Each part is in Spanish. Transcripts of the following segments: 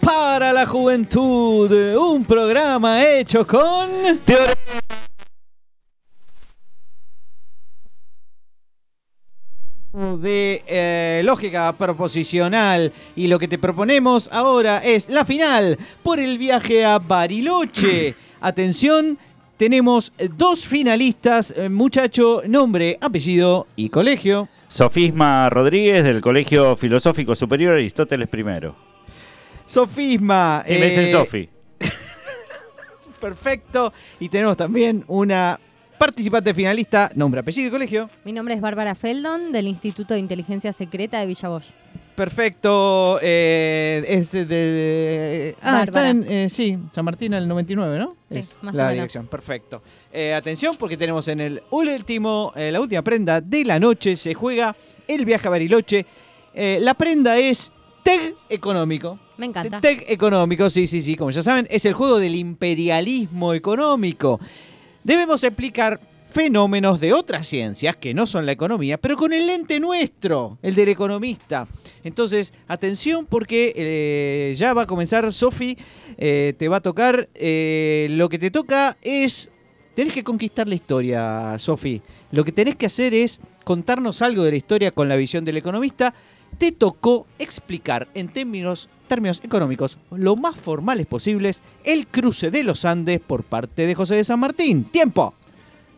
Para la juventud, un programa hecho con de eh, lógica proposicional y lo que te proponemos ahora es la final por el viaje a Bariloche. Atención, tenemos dos finalistas, eh, muchacho, nombre, apellido y colegio. Sofisma Rodríguez del Colegio Filosófico Superior Aristóteles I. Sofisma. Sí, me dicen eh, Sofi. Perfecto. Y tenemos también una participante finalista, nombre, apellido y colegio. Mi nombre es Bárbara Feldon, del Instituto de Inteligencia Secreta de Villa Bosch. Perfecto. eh, es de, de- ah, está Bárbara. en, eh, sí, San Martín el 99, ¿no? Sí, Es más o la menos. dirección. Perfecto. Eh, atención porque tenemos en el último, eh, la última prenda de la noche se juega el viaje a Bariloche. Eh, la prenda es TEG económico. Me encanta. TEG económico, sí, sí, sí, como ya saben, es el juego del imperialismo económico. Debemos explicar fenómenos de otras ciencias que no son la economía, pero con el lente nuestro, el del economista. Entonces, atención porque eh, ya va a comenzar Sofi, eh, te va a tocar, eh, lo que te toca es, tenés que conquistar la historia, Sofi. Lo que tenés que hacer es contarnos algo de la historia con la visión del economista. Te tocó explicar en términos, términos económicos lo más formales posibles el cruce de los Andes por parte de José de San Martín. ¡Tiempo!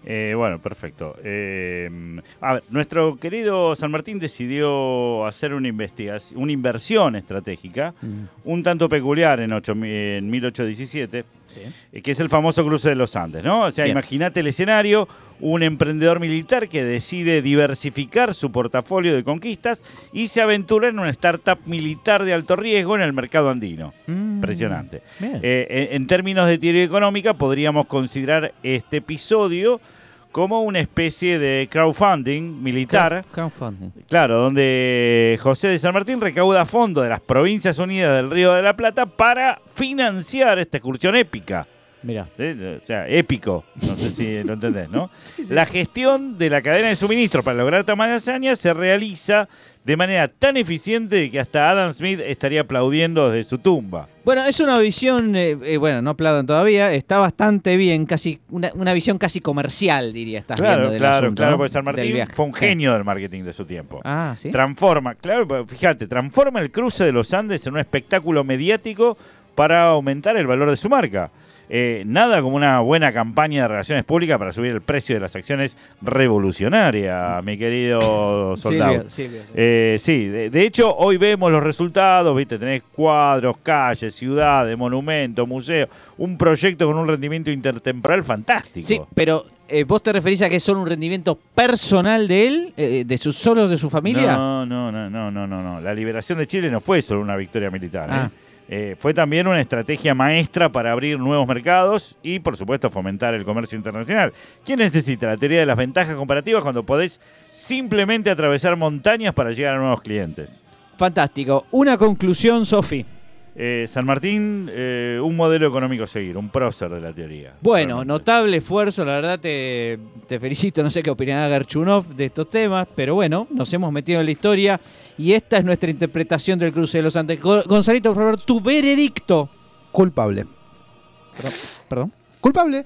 Eh, bueno, perfecto. Eh, a ver, nuestro querido San Martín decidió hacer una investigación, una inversión estratégica, un tanto peculiar en, en 1817, eh, que es el famoso cruce de los Andes, ¿no? O sea, imagínate el escenario, un emprendedor militar que decide diversificar su portafolio de conquistas y se aventura en una startup militar de alto riesgo en el mercado andino. Mm, Impresionante. Eh, en, en términos de teoría económica, podríamos considerar este episodio como una especie de crowdfunding militar. Crowdfunding. Claro, donde José de San Martín recauda fondos de las Provincias Unidas del Río de la Plata para financiar esta excursión épica. Mira. ¿sí? O sea, épico. No sé si lo entendés, ¿no? La gestión de la cadena de suministro para lograr tal hazaña se realiza de manera tan eficiente que hasta Adam Smith estaría aplaudiendo desde su tumba. Bueno, es una visión, eh, eh, bueno, no aplaudan todavía, está bastante bien, casi una, una visión casi comercial, diría, estás viendo Claro, del claro, asunto, claro, ¿no? porque San Martín fue un genio del marketing de su tiempo. Ah, ¿sí? Transforma, claro, pero fíjate, transforma el cruce de los Andes en un espectáculo mediático para aumentar el valor de su marca. Eh, nada como una buena campaña de relaciones públicas para subir el precio de las acciones revolucionaria, mi querido soldado. Eh, sí, de, de hecho hoy vemos los resultados, viste, tenés cuadros, calles, ciudades, monumentos, museos, un proyecto con un rendimiento intertemporal fantástico. Sí, pero eh, vos te referís a que es solo un rendimiento personal de él, eh, de sus solo de su familia. No, no, no, no, no, no, no. La liberación de Chile no fue solo una victoria militar. Ah. ¿eh? Eh, fue también una estrategia maestra para abrir nuevos mercados y, por supuesto, fomentar el comercio internacional. ¿Quién necesita la teoría de las ventajas comparativas cuando podés simplemente atravesar montañas para llegar a nuevos clientes? Fantástico. Una conclusión, Sofi. Eh, San Martín, eh, un modelo económico a seguir, un prócer de la teoría. Bueno, Realmente. notable esfuerzo, la verdad te, te felicito, no sé qué opinará Gerchunov de estos temas, pero bueno, nos hemos metido en la historia y esta es nuestra interpretación del cruce de los Andes. Go- Gonzalito, por favor, tu veredicto. Culpable. Perdón. Culpable.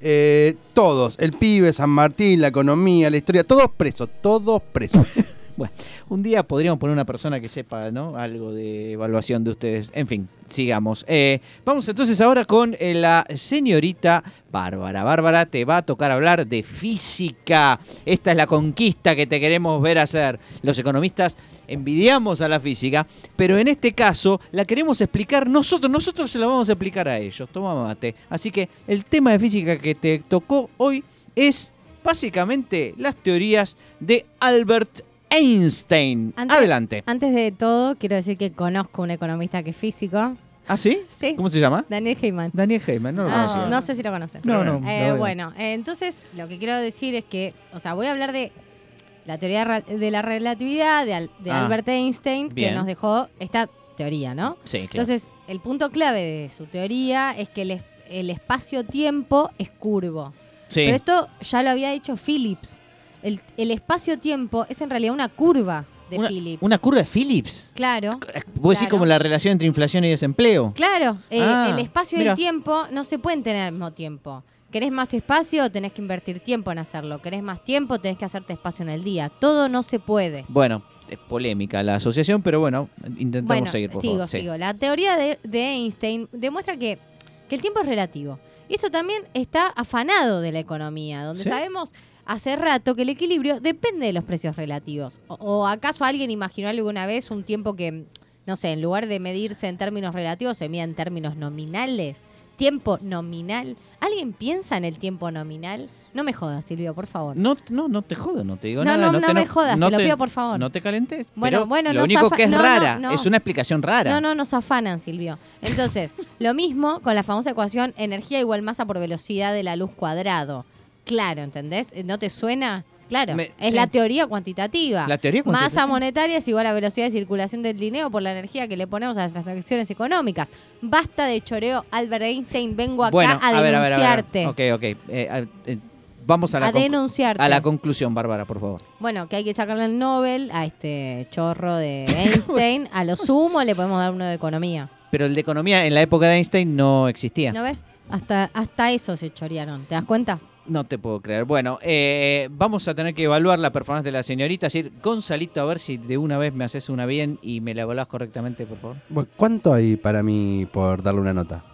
Eh, todos, el pibe, San Martín, la economía, la historia, todos presos, todos presos. Bueno, un día podríamos poner una persona que sepa ¿no? algo de evaluación de ustedes. En fin, sigamos. Eh, vamos entonces ahora con eh, la señorita Bárbara. Bárbara, te va a tocar hablar de física. Esta es la conquista que te queremos ver hacer. Los economistas envidiamos a la física, pero en este caso la queremos explicar nosotros. Nosotros se la vamos a explicar a ellos. Toma mate. Así que el tema de física que te tocó hoy es básicamente las teorías de Albert Einstein. Antes- Adelante. Antes de todo, quiero decir que conozco un economista que es físico. ¿Ah, sí? Sí. ¿Cómo se llama? Daniel Heyman. Daniel Heyman, no lo Ah, conocía. no sé si lo conoces. No, no. Eh, no, bueno, eh, entonces lo que quiero decir es que, o sea, voy a hablar de la teoría de la relatividad de, Al- de Ah, Albert Einstein, bien. que nos dejó esta teoría, ¿no? Sí, claro. Entonces, el punto clave de su teoría es que el, el espacio-tiempo es curvo. sí. Pero esto ya lo había dicho Phillips. El, el espacio-tiempo es en realidad una curva. de una, Philips. una curva de Phillips. Claro. ¿Vos decís Claro. como la relación entre inflación y desempleo? Claro, eh, Ah, el espacio y el tiempo no se pueden tener al mismo tiempo. ¿Querés más espacio? Tenés que invertir tiempo en hacerlo. ¿Querés más tiempo? Tenés que hacerte espacio en el día. Todo no se puede. Bueno, es polémica la asociación, pero bueno, intentamos Bueno, seguir. por sigo, favor. Sí. sigo. La teoría de, de Einstein demuestra que, que el tiempo es relativo. Y esto también está afanado de la economía, donde ¿Sí? sabemos hace rato que el equilibrio depende de los precios relativos. O, o acaso alguien imaginó alguna vez un tiempo que, no sé, en lugar de medirse en términos relativos, se mide en términos nominales? Tiempo nominal. ¿Alguien piensa en el tiempo nominal? No me jodas, Silvio, por favor. No, no, no te jodo, no te digo No, nada. no, te no me jodas, te lo pido, por favor. No te calentes. Bueno, pero bueno, lo no único que es no, no, rara, no. es una explicación rara. No, no, nos afanan, Silvio. Entonces, lo mismo con la famosa ecuación energía igual masa por velocidad de la luz cuadrado. Claro, ¿entendés? ¿No te suena? Claro, Me- es sí. la teoría cuantitativa. La teoría Masa cuantitativa. monetaria es igual a velocidad de circulación del dinero por la energía que le ponemos a las transacciones económicas. Basta de choreo, Albert Einstein, vengo acá bueno, a, ver, a ver, a ver. denunciarte. Ok, ok. Eh, eh, vamos a la, A denunciarte. a la conclusión, Bárbara, por favor. Bueno, que hay que sacarle el Nobel a este chorro de Einstein. a lo sumo le podemos dar uno de economía. Pero el de economía en la época de Einstein no existía. ¿No ves? Hasta, hasta eso se chorearon. ¿Te das cuenta? No te puedo creer. Bueno, eh, vamos a tener que evaluar la performance de la señorita. Es decir, Gonzalito, a ver si de una vez me haces una bien y me la evaluás correctamente, por favor. Bueno, ¿Cuánto hay para mí por darle una nota?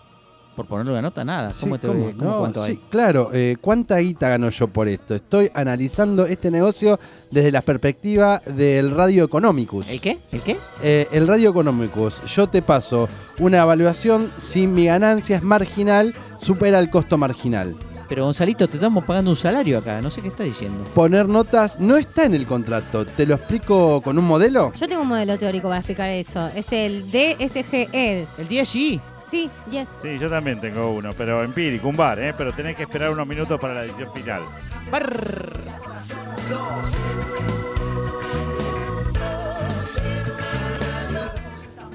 Por ponerle una nota, nada. Sí, ¿Cómo te ¿cómo? cómo No, cuánto sí, hay? claro, eh, ¿cuánta guita gano yo por esto? Estoy analizando este negocio desde la perspectiva del Radio Economicus. ¿El qué? ¿El qué? Eh, el Radio Economicus, yo te paso una evaluación si mi ganancia es marginal, supera el costo marginal. Pero Gonzalito, te estamos pagando un salario acá. No sé qué estás diciendo. Poner notas no está en el contrato. ¿Te lo explico con un modelo? Yo tengo un modelo teórico para explicar eso. Es el DSGE. El DSI. E. Sí, yes. Sí, yo también tengo uno, pero empírico, un bar, ¿eh? Pero tenés que esperar unos minutos para la edición final.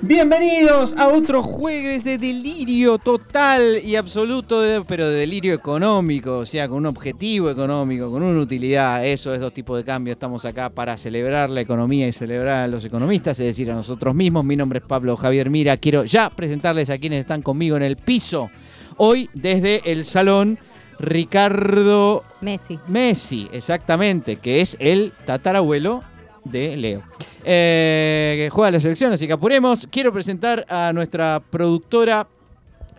Bienvenidos a otro jueves de delirio total y absoluto, de- pero de delirio económico, o sea, con un objetivo económico, con una utilidad. Eso es dos tipos de cambio. Estamos acá para celebrar la economía y celebrar a los economistas, es decir, a nosotros mismos. Mi nombre es Pablo Javier Mira. Quiero ya presentarles a quienes están conmigo en el piso. Hoy desde el salón Ricardo Messi. Messi, exactamente, que es el tatarabuelo de Leo. Eh, que juega la selección, así que apuremos. Quiero presentar a nuestra productora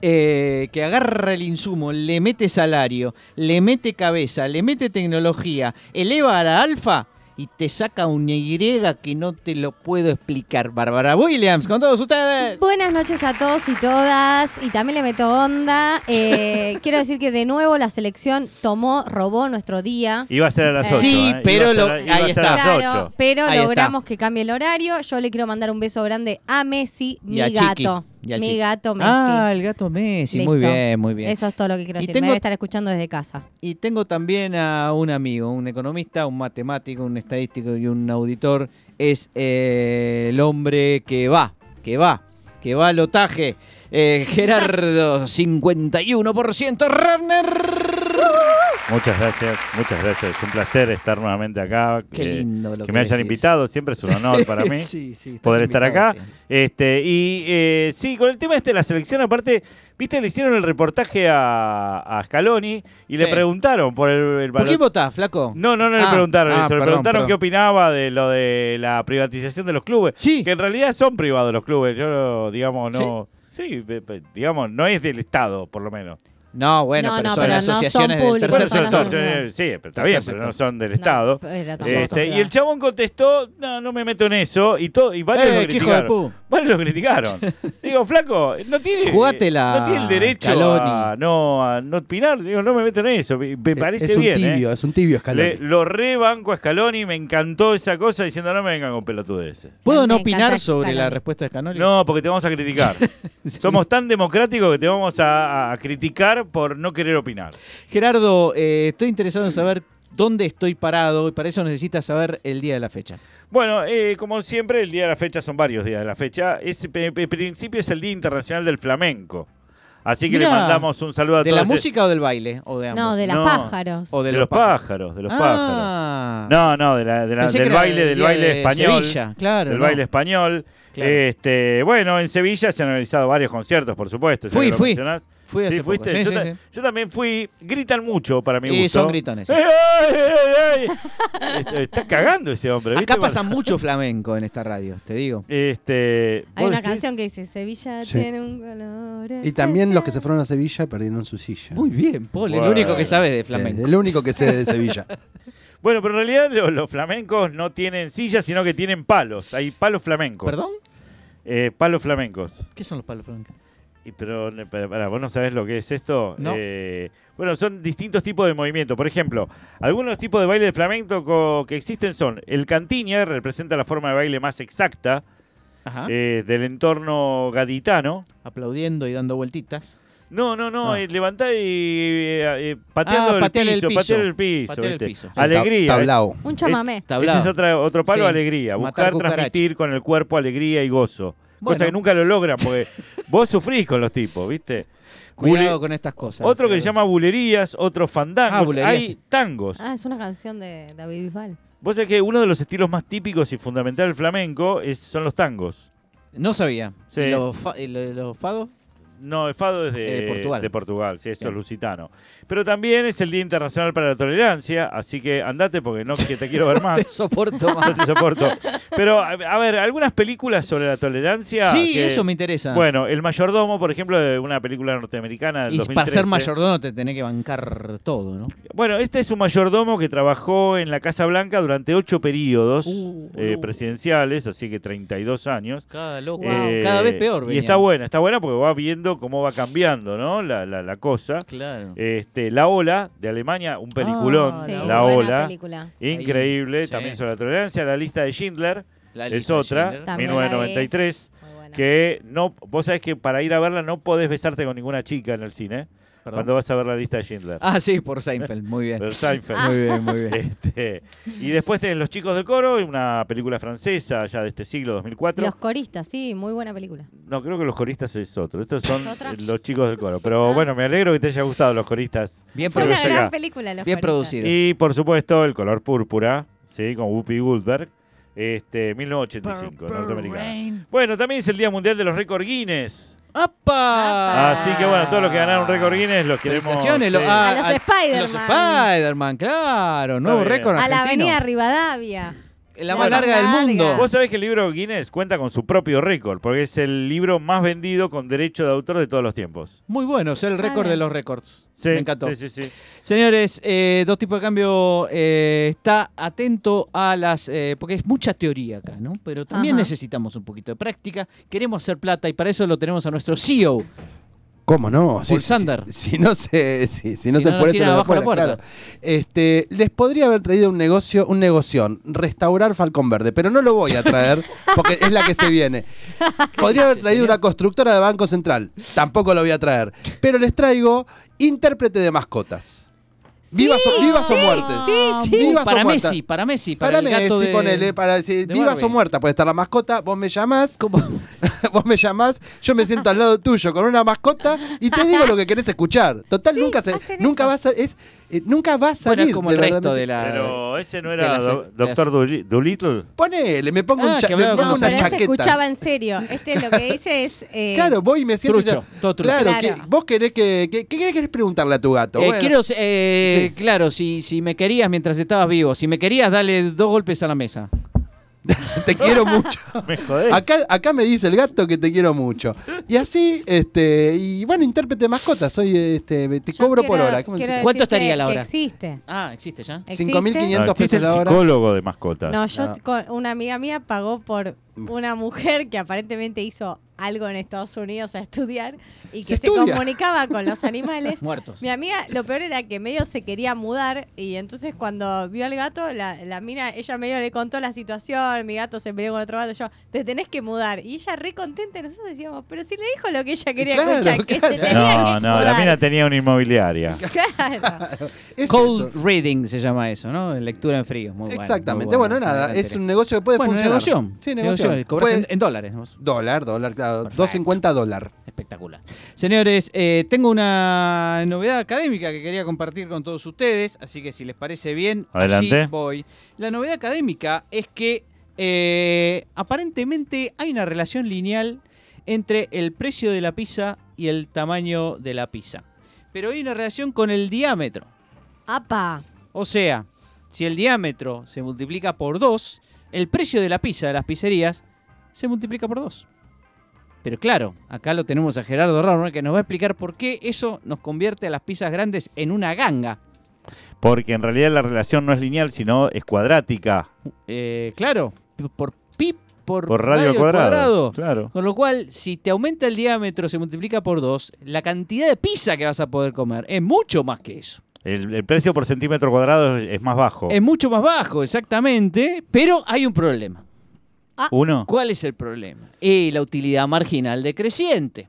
eh, que agarra el insumo, le mete salario, le mete cabeza, le mete tecnología, eleva a la alfa y te saca una Y que no te lo puedo explicar. Bárbara Williams, con todos ustedes. Buenas noches a todos y todas. Y también le meto onda. Eh, quiero decir que de nuevo la selección tomó, robó nuestro día. Iba a ser a las Eh, 8. Sí, pero lo- ahí está. a las Claro, 8. pero Ahí logramos está. que cambie el horario. Yo le quiero mandar un beso grande a Messi, Y mi a Chiqui. Gato. Y al Mi gato Messi. Ah, el gato Messi, muy bien, muy bien. Eso es todo lo que quiero Y decir. tengo- Me debe estar escuchando desde casa. Y tengo también a un amigo, un economista, un matemático, un estadístico y un auditor. Es eh, el hombre que va, que va, que va al otaje. Eh, Gerardo, 51%. Ravner. Muchas gracias, muchas gracias. Es un placer estar nuevamente acá. Qué que- lindo lo que que me hayan decís. invitado, siempre es un honor para mí. Sí, sí, estás poder estar acá. siempre. Este, y eh, sí, con el tema este de la selección, aparte, viste, le hicieron el reportaje a, a Scaloni y le preguntaron por el, el ¿Por qué votás, flaco? No, no, no le Ah, preguntaron ah, eso, le preguntaron perdón. qué opinaba de lo de la privatización de los clubes. Sí. Que en realidad son privados los clubes, yo digamos, no... Sí, digamos, no es del Estado, por lo menos. No, bueno, No, pero no, son pero no asociaciones son del públicos, tercer Bueno, son sector. son- sí, pero está bien, pero no son del No, Estado. Este, y el chabón contestó, no, no me meto en eso, y, todo, y varios Eh, lo criticaron. Varios lo criticaron. Digo, flaco, no tiene, Jugátela, no tiene el derecho a Scaloni. no, a no opinar. Digo, no me meto en eso. Me, me parece es un bien. ¿eh? tibio, es un tibio Scaloni. Le- lo rebanco a Scaloni, me encantó esa cosa diciendo no me vengan con pelotudeces. ¿Puedo no opinar sobre la Scaloni. respuesta de Scanoli? No, porque te vamos a criticar. Somos tan democráticos que te vamos a, a criticar por no querer opinar. Gerardo, eh, estoy interesado en saber dónde estoy parado y para eso necesitas saber el día de la fecha. Bueno, eh, como siempre, el día de la fecha son varios días de la fecha. Es, en principio es el Día Internacional del Flamenco. Así que Mirá, le mandamos un saludo a ¿De todos. la música o del baile? ¿O de ambos? No, de No. pájaros. O de, los pájaros, de los pájaros. No, no, de la- de la- del baile, el del baile de español. Sevilla, claro. del no. baile español. Claro. Este, bueno, en Sevilla se han realizado varios conciertos, por supuesto. Fui, lo fui. mencionás. Fui hace Sí, poco. fuiste. Sí, yo, sí, ta- sí. yo también fui. Gritan mucho para mi Y gusto. son gritones, sí. ¡Ey, ey, ey! Está- cagando ese hombre. ¿viste? Acá pasa mucho flamenco en esta radio, te digo. Este, Hay ¿vos una decís? canción que dice Sevilla Sí. tiene un color. Y también los que se fueron a Sevilla perdieron su silla. Muy bien, Paul, el Bueno. único que sabe de Sí, flamenco. el único que sé de Sevilla. Bueno, pero en realidad lo- los, flamencos no tienen sillas, sino que tienen palos. Hay palos flamencos. ¿Perdón? Eh, palos flamencos. ¿Qué son los palos flamencos? Y pero, para, para, ¿vos no sabés lo que es esto? No. Eh, bueno, son distintos tipos de movimiento. Por ejemplo, algunos tipos de baile de flamenco co- que existen son el cantiña, representa la forma de baile más exacta Ajá. eh, del entorno gaditano. Aplaudiendo y dando vueltitas. No, no, no, Ah. eh, levantar y eh, eh, pateando Ah, el, patear el piso, patear el piso. Patear el piso, sí. Alegría. Ta- Tablao. Un chamamé. Tablao. Ese es otra, otro palo, Sí. alegría. Matar Buscar cucaracha. transmitir con el cuerpo alegría y gozo. Bueno. Cosa que nunca lo logran porque vos sufrís con los tipos, ¿viste? Cuidado Bule- con estas cosas. Otro que se llama bulerías, otro fandangos. Ah, bulerías, Hay sí. tangos. Ah, es una canción de David Bisbal. Vos sabés que uno de los estilos más típicos y fundamental del flamenco es, son los tangos. No sabía. Sí. ¿Y los, fa- los fados? No, el fado es de, Eh, Portugal. de Portugal, sí, eso Bien. es lusitano. Pero también es el Día Internacional para la Tolerancia, así que andate porque no que te quiero ver más. Te soporto No te soporto. Pero, a, ver, algunas películas sobre la tolerancia. sí, que- eso me interesa. Bueno, El Mayordomo, por ejemplo, de una película norteamericana del y 2013. para ser mayordomo te tenés que bancar todo, ¿no? Bueno, este es un mayordomo que trabajó en la Casa Blanca durante ocho periodos Uh, eh, presidenciales, así que 32 años. Cada loco. Eh, Cada vez peor. Y venía. está buena, está buena porque va viendo cómo va cambiando, ¿no? La, la, la cosa. Claro. Este, La Ola, de Alemania, un peliculón. Ah, Sí, la Ola. película. Increíble, Sí. también sobre la tolerancia. La lista de Schindler La es otra, Schindler. También 1993. Que no, vos sabés que para ir a verla no podés besarte con ninguna chica en el cine. Perdón. Cuando vas a ver la lista de Schindler. Ah, sí, por Seinfeld. Muy bien. Pero Seinfeld. Muy bien, muy bien. Este, y después tenés Los Chicos del Coro, una película francesa ya de este siglo, 2004. Los coristas, sí, muy buena película. No, creo que Los Coristas es otro. Estos son. Los Chicos del Coro. Pero Ah. bueno, me alegro que te haya gustado Los Coristas. Bien Los Bien coristas. producido. Y por supuesto, El Color Púrpura, ¿sí? con Whoopi Goldberg, este, 1985, norteamericana. Bueno, también es el Día Mundial de los Récord Guinness. ¡Apa! Así que bueno, todos los que ganaron récord Guinness los queremos. Felicitaciones, lo- sí. ah, A los a- Spider-Man. Los Spider-Man, claro. Nuevo bien. récord A la argentino. avenida Rivadavia. La más larga del mundo. Vos sabés que el libro Guinness cuenta con su propio récord, porque es el libro más vendido con derecho de autor de todos los tiempos. Muy bueno, es el récord de los récords. Sí, Me encantó. Sí, sí, sí. Señores, eh, dos tipos de cambio. eh, está atento a las. eh, porque es mucha teoría acá, ¿no? Pero también Ajá. necesitamos un poquito de práctica. Queremos hacer plata y para eso lo tenemos a nuestro CEO. ¿Cómo no? Sander. Si, si no se, si, si no se no lo de abajo la afuera, puerta. claro. Este, les podría haber traído un negocio, un negoción, restaurar Falcón Verde, pero no lo voy a traer porque es la que se viene. Podría haber traído una constructora de Banco Central, tampoco lo voy a traer. Pero les traigo intérprete de mascotas. Vivas o, vivas o muertes. sí, sí. Vivas o para muertas. Messi, para Messi, para, Para el gato Messi, de- ponele, para decir, de vivas Barbie. o muertas, puede estar la mascota, vos me llamás, ¿Cómo? vos me llamás, yo me siento al lado tuyo con una mascota y te digo lo que querés escuchar. Total, Sí, nunca se, hacen nunca eso. va a ser- es, eh, nunca va a salir. Bueno, es como el resto de la. Pero ese no era las- Do- de Doctor Dolittle. Ponele, me pongo, Ah, un cha- que me pongo No, una pero ese chaqueta. escuchaba en serio. Este lo que dice es. eh, Claro, voy y me siento. Trucho, ya- todo trucho. Claro, Claro. que- vos querés que, que- ¿qué querés preguntarle a tu gato? Eh, Bueno, quiero, eh, Sí. claro, si, si me querías mientras estabas vivo, si me querías, dale dos golpes a la mesa. te quiero mucho. Me jodés. Acá, acá me dice el gato que te quiero mucho. Y así, este, y bueno, intérprete de mascotas, soy este, te yo cobro por quiero- hora. ¿Cómo quiero se- ¿Cuánto decirte estaría la que hora? existe. Ah, existe ya. ¿Existe? 5.500 No, existe pesos el la hora. psicólogo de mascotas. No, yo No. con una amiga mía pagó por una mujer que aparentemente hizo algo en Estados Unidos a estudiar y ¿Se que se, comunicaba con los animales. Muertos. Mi amiga, lo peor era que medio se quería mudar y entonces cuando vio al gato, la, la mina, ella medio le contó la situación, mi gato se peleó con otro gato, yo, te tenés que mudar. Y ella re contenta nosotros decíamos, pero si le dijo lo que ella quería Claro, escuchar, que claro. se tenía No, que no, mudar. la mina tenía una inmobiliaria. Claro. Es Cold eso. reading se llama eso, ¿no? Lectura en frío. Muy bueno, Exactamente. muy bueno, bueno, nada, es un negocio que puede bueno, funcionar. negocio. Sí, negocio. negocio. Cobras Puede- en, en dólares. Dólar, dólar, claro. A Perfecto. 2.50 dólar. Espectacular. Señores, eh, tengo una novedad académica que quería compartir con todos ustedes, así que si les parece bien, Adelante. allí voy. La novedad académica es que eh, aparentemente hay una relación lineal entre el precio de la pizza y el tamaño de la pizza. Pero hay una relación con el diámetro. ¡Apa! O sea, si el diámetro se multiplica por 2, el precio de la pizza de las pizzerías se multiplica por 2. Pero claro, acá lo tenemos a Gerardo Rauner que nos va a explicar por qué eso nos convierte a las pizzas grandes en una ganga. Porque en realidad la relación no es lineal, sino es cuadrática. Eh, claro, por pi por, Por radio, cuadrado. Claro. Con lo cual, si te aumenta el diámetro, se multiplica por 2, la cantidad de pizza que vas a poder comer es mucho más que eso. El, el precio por centímetro cuadrado es más bajo. Es mucho más bajo, exactamente, pero hay un problema. Uno. ¿Cuál es el problema? Y la utilidad marginal decreciente.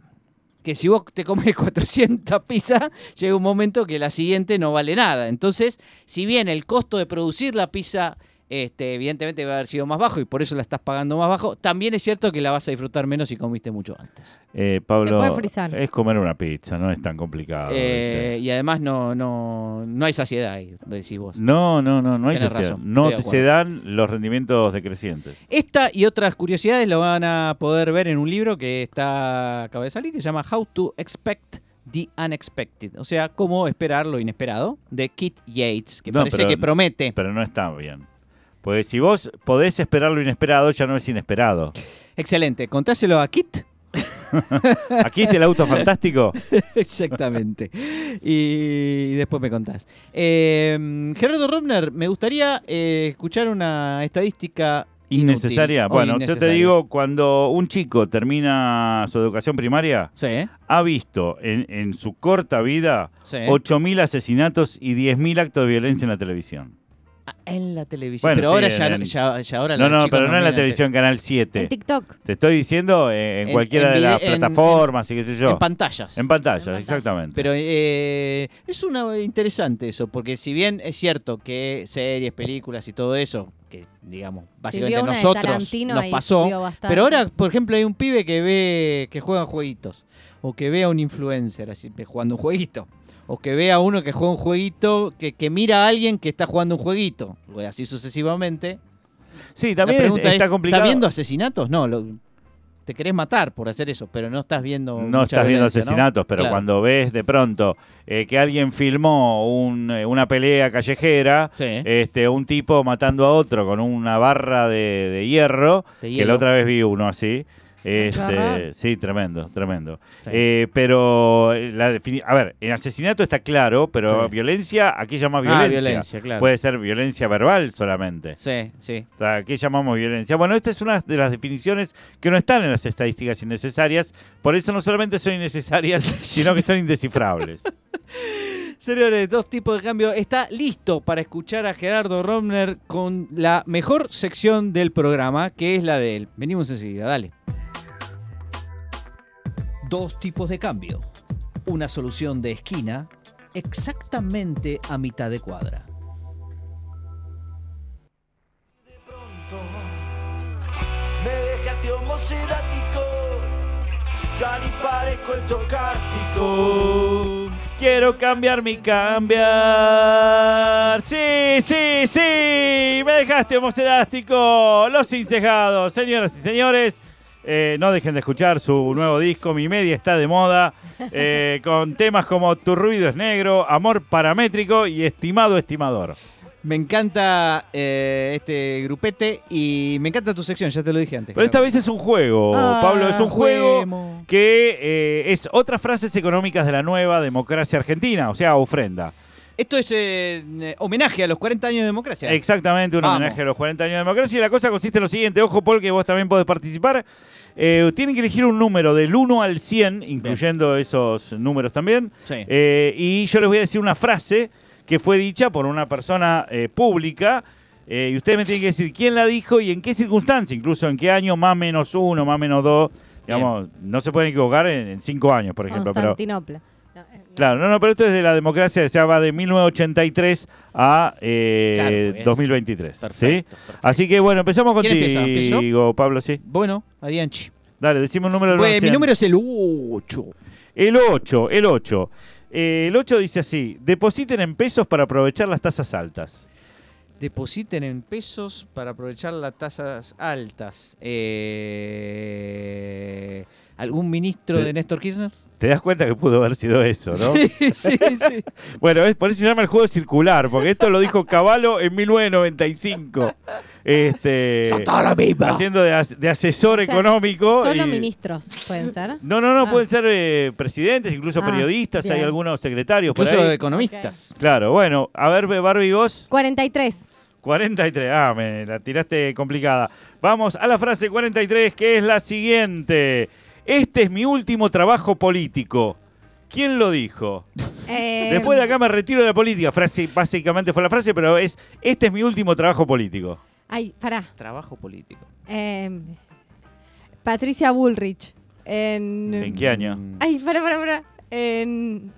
Que si vos te comes 400 pizzas, llega un momento que la siguiente no vale nada. Entonces, si bien el costo de producir la pizza, este, evidentemente va a haber sido más bajo y por eso la estás pagando más bajo, también es cierto que la vas a disfrutar menos si comiste mucho antes. Eh, Pablo, puede frizar. es comer una pizza, no es tan complicado. Eh, y además no, no, no hay saciedad ahí, decís vos. No, no, no, no hay Tenés saciedad. razón, No se dan los rendimientos decrecientes. Esta y otras curiosidades lo van a poder ver en un libro que está acaba de salir, que se llama How to Expect the Unexpected. O sea, cómo esperar lo inesperado, de Kit Yates, que No, parece pero- que promete. Pero no está bien. Porque si vos podés esperar lo inesperado, ya no es inesperado. Excelente. Contáselo a Kit. Aquí está el auto fantástico. Exactamente. Y, después me contás. Eh, Gerardo Robner, me gustaría eh, escuchar una estadística Innecesaria. inútil Bueno, yo te digo, cuando un chico termina su educación primaria, Sí, ha visto en, en su corta vida sí. 8.000 asesinatos y 10.000 actos de violencia en la televisión. En la televisión. Bueno, pero sí, ahora en- ya, en- ya, ya ahora No, los no, chicos pero no en la miran televisión, Canal En 7. TikTok. Te estoy diciendo eh, en, En- cualquiera en de las vide- en- plataformas y qué sé yo. En pantallas. En pantallas, En pantallas. exactamente. Pero eh, es una interesante eso, porque si bien es cierto que series, películas y todo eso, que digamos, básicamente nosotros nos pasó, pero ahora, por ejemplo, hay un pibe que ve que juega jueguitos, o que ve a un influencer así jugando un jueguito, o que ve a uno que juega un jueguito, que, que mira a alguien que está jugando un jueguito, o así sucesivamente. sí, La también pregunta está es, complicado. ¿estás viendo asesinatos? No, lo- te querés matar por hacer eso, pero no estás viendo No estás viendo asesinatos, pero Claro. cuando ves de pronto eh, que alguien filmó un, eh, una pelea callejera, Sí. este, un tipo matando a otro con una barra de, de hierro, De que la otra vez vi uno así. Este, sí, tremendo, tremendo. Sí. Eh, pero, la a ver, en asesinato está claro, pero Sí. violencia, aquí llama Ah, violencia. violencia, claro. Puede ser violencia verbal solamente. Sí, sí. O sea, ¿Qué llamamos violencia? Bueno, esta es una de las definiciones que no están en las estadísticas innecesarias. Por eso no solamente son innecesarias, sino que son indescifrables. Señores, dos tipos de cambio. Está listo para escuchar a Gerardo Romner con la mejor sección del programa, que es la de él. Venimos enseguida, dale. Dos tipos de cambio. Una solución de esquina exactamente a mitad de cuadra. Me dejaste homocidático, ya ni parezco el tocártico. Quiero cambiar mi cambiar. Sí, sí, sí. Me dejaste homocedástico. Los incejados. Señoras y señores, eh, no dejen de escuchar su nuevo disco. Mi media está de moda. eh, con temas como Tu ruido es negro, Amor paramétrico y Estimado estimador. Me encanta eh, este grupete y me encanta tu sección, ya te lo dije antes. Pero esta vez es un juego, Ah, Pablo. Es un juego juego. que eh, es otras frases económicas de la nueva democracia argentina, o sea, ofrenda. Esto es eh, eh, homenaje a los 40 años de democracia. Exactamente, un Vamos. homenaje a los 40 años de democracia. Y la cosa consiste en lo siguiente, ojo Paul, que vos también podés participar. Eh, tienen que elegir un número del 1 al 100, incluyendo esos números también. Sí. Eh, y yo les voy a decir una frase que fue dicha por una persona eh, pública. eh, y ustedes me tienen que decir quién la dijo y en qué circunstancia, incluso en qué año, más menos uno, más menos dos. Digamos, no se pueden equivocar en, en cinco años, por ejemplo. Constantinopla. No, no. Claro, no, no, pero esto es de la democracia, sea, va de 1983 a eh, Claro, es- 2023. ¿sí? Perfecto, perfecto. Así que bueno, empezamos contigo. Pablo, sí. Bueno, Adianchi. Dale, decime un número Pues, 1 al mi 100. número es el 8. El 8, el 8. Eh, el 8 dice así: depositen en pesos para aprovechar las tasas altas. Depositen en pesos para aprovechar las tasas altas. Eh, ¿Algún ministro Te- de Néstor Kirchner? Te das cuenta que pudo haber sido eso, ¿no? Sí, sí, sí. Bueno, es, por eso se llama el juego circular, porque esto lo dijo Caballo en 1995. Este, Son todos lo mismo. haciendo de, as- de asesor O sea, económico. Solo y- ministros pueden ser. No, no, no, Ah. pueden ser eh, presidentes, incluso Ah, periodistas, hay algunos secretarios por Incluso ahí. economistas. Claro, bueno, a ver, Barbie, vos. 43. 43, ah, me la tiraste complicada. Vamos a la frase 43, que es la siguiente. Este es mi último trabajo político. ¿Quién lo dijo? Eh, Después de acá me retiro de la política. Frase, básicamente fue la frase, pero es, este es mi último trabajo político. Ay, pará. Trabajo político. Eh, Patricia Bullrich. En, ¿En qué año? Ay, pará, pará, pará. En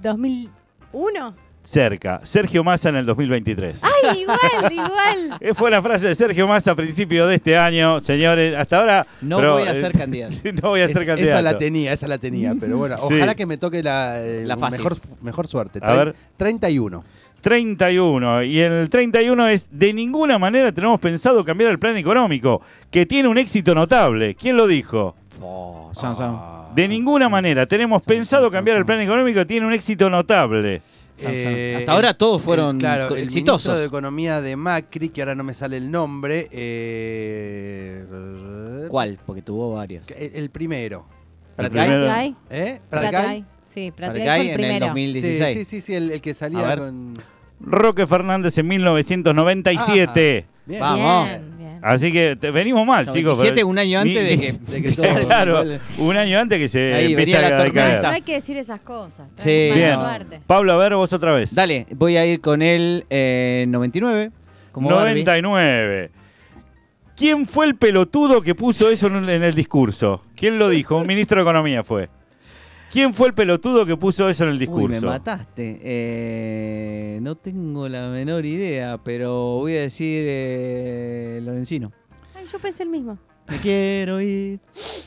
2001. Cerca. Sergio Massa en el 2023. Ay, igual, igual. Eh, Fue la frase de Sergio Massa a principio de este año, señores. Hasta ahora. No pero, voy a eh, ser candidato. no voy a ser Es- candidato. esa la tenía, esa la tenía, pero bueno, Sí. ojalá que me toque la, eh, La fácil. mejor, mejor suerte. A ver. 31. 31. Y el 31 es, de ninguna manera tenemos pensado cambiar el plan económico, que tiene un éxito notable. ¿Quién lo dijo? Oh, San, San. De ninguna manera tenemos pensado cambiar el plan económico, que tiene un éxito notable. Eh, Hasta ahora todos fueron claro, co- el ministro exitosos. de Economía de Macri, que ahora no me sale el nombre. eh, ¿Cuál? Porque tuvo varios. El, el primero. Pratgay. primero-. ¿Eh? Pratgay. ¿Pratgay? Sí, Pratgay fue el en el primero. 2016. Sí, sí, sí, sí, el, el que salía con... Roque Fernández en 1997. Bien. Vamos. Bien, bien. Así que te- venimos mal, chicos. 97, pero- un año antes ni- de que, de que todo- claro, un año antes que se Ahí empiece la a tormenta. decaer. No hay que decir esas cosas. Sí. Bien. suerte. Pablo, a ver, vos otra vez. Dale, voy a ir con el eh, 99. Como Barbie. 99. ¿Quién fue el pelotudo que puso eso en, en el discurso? ¿Quién lo dijo? Un ministro de Economía fue. ¿Quién fue el pelotudo que puso eso en el Uy, me discurso? mataste. Eh, no tengo la menor idea, pero voy a decir eh, Lorencino. Ay, yo pensé el mismo. Me quiero ir.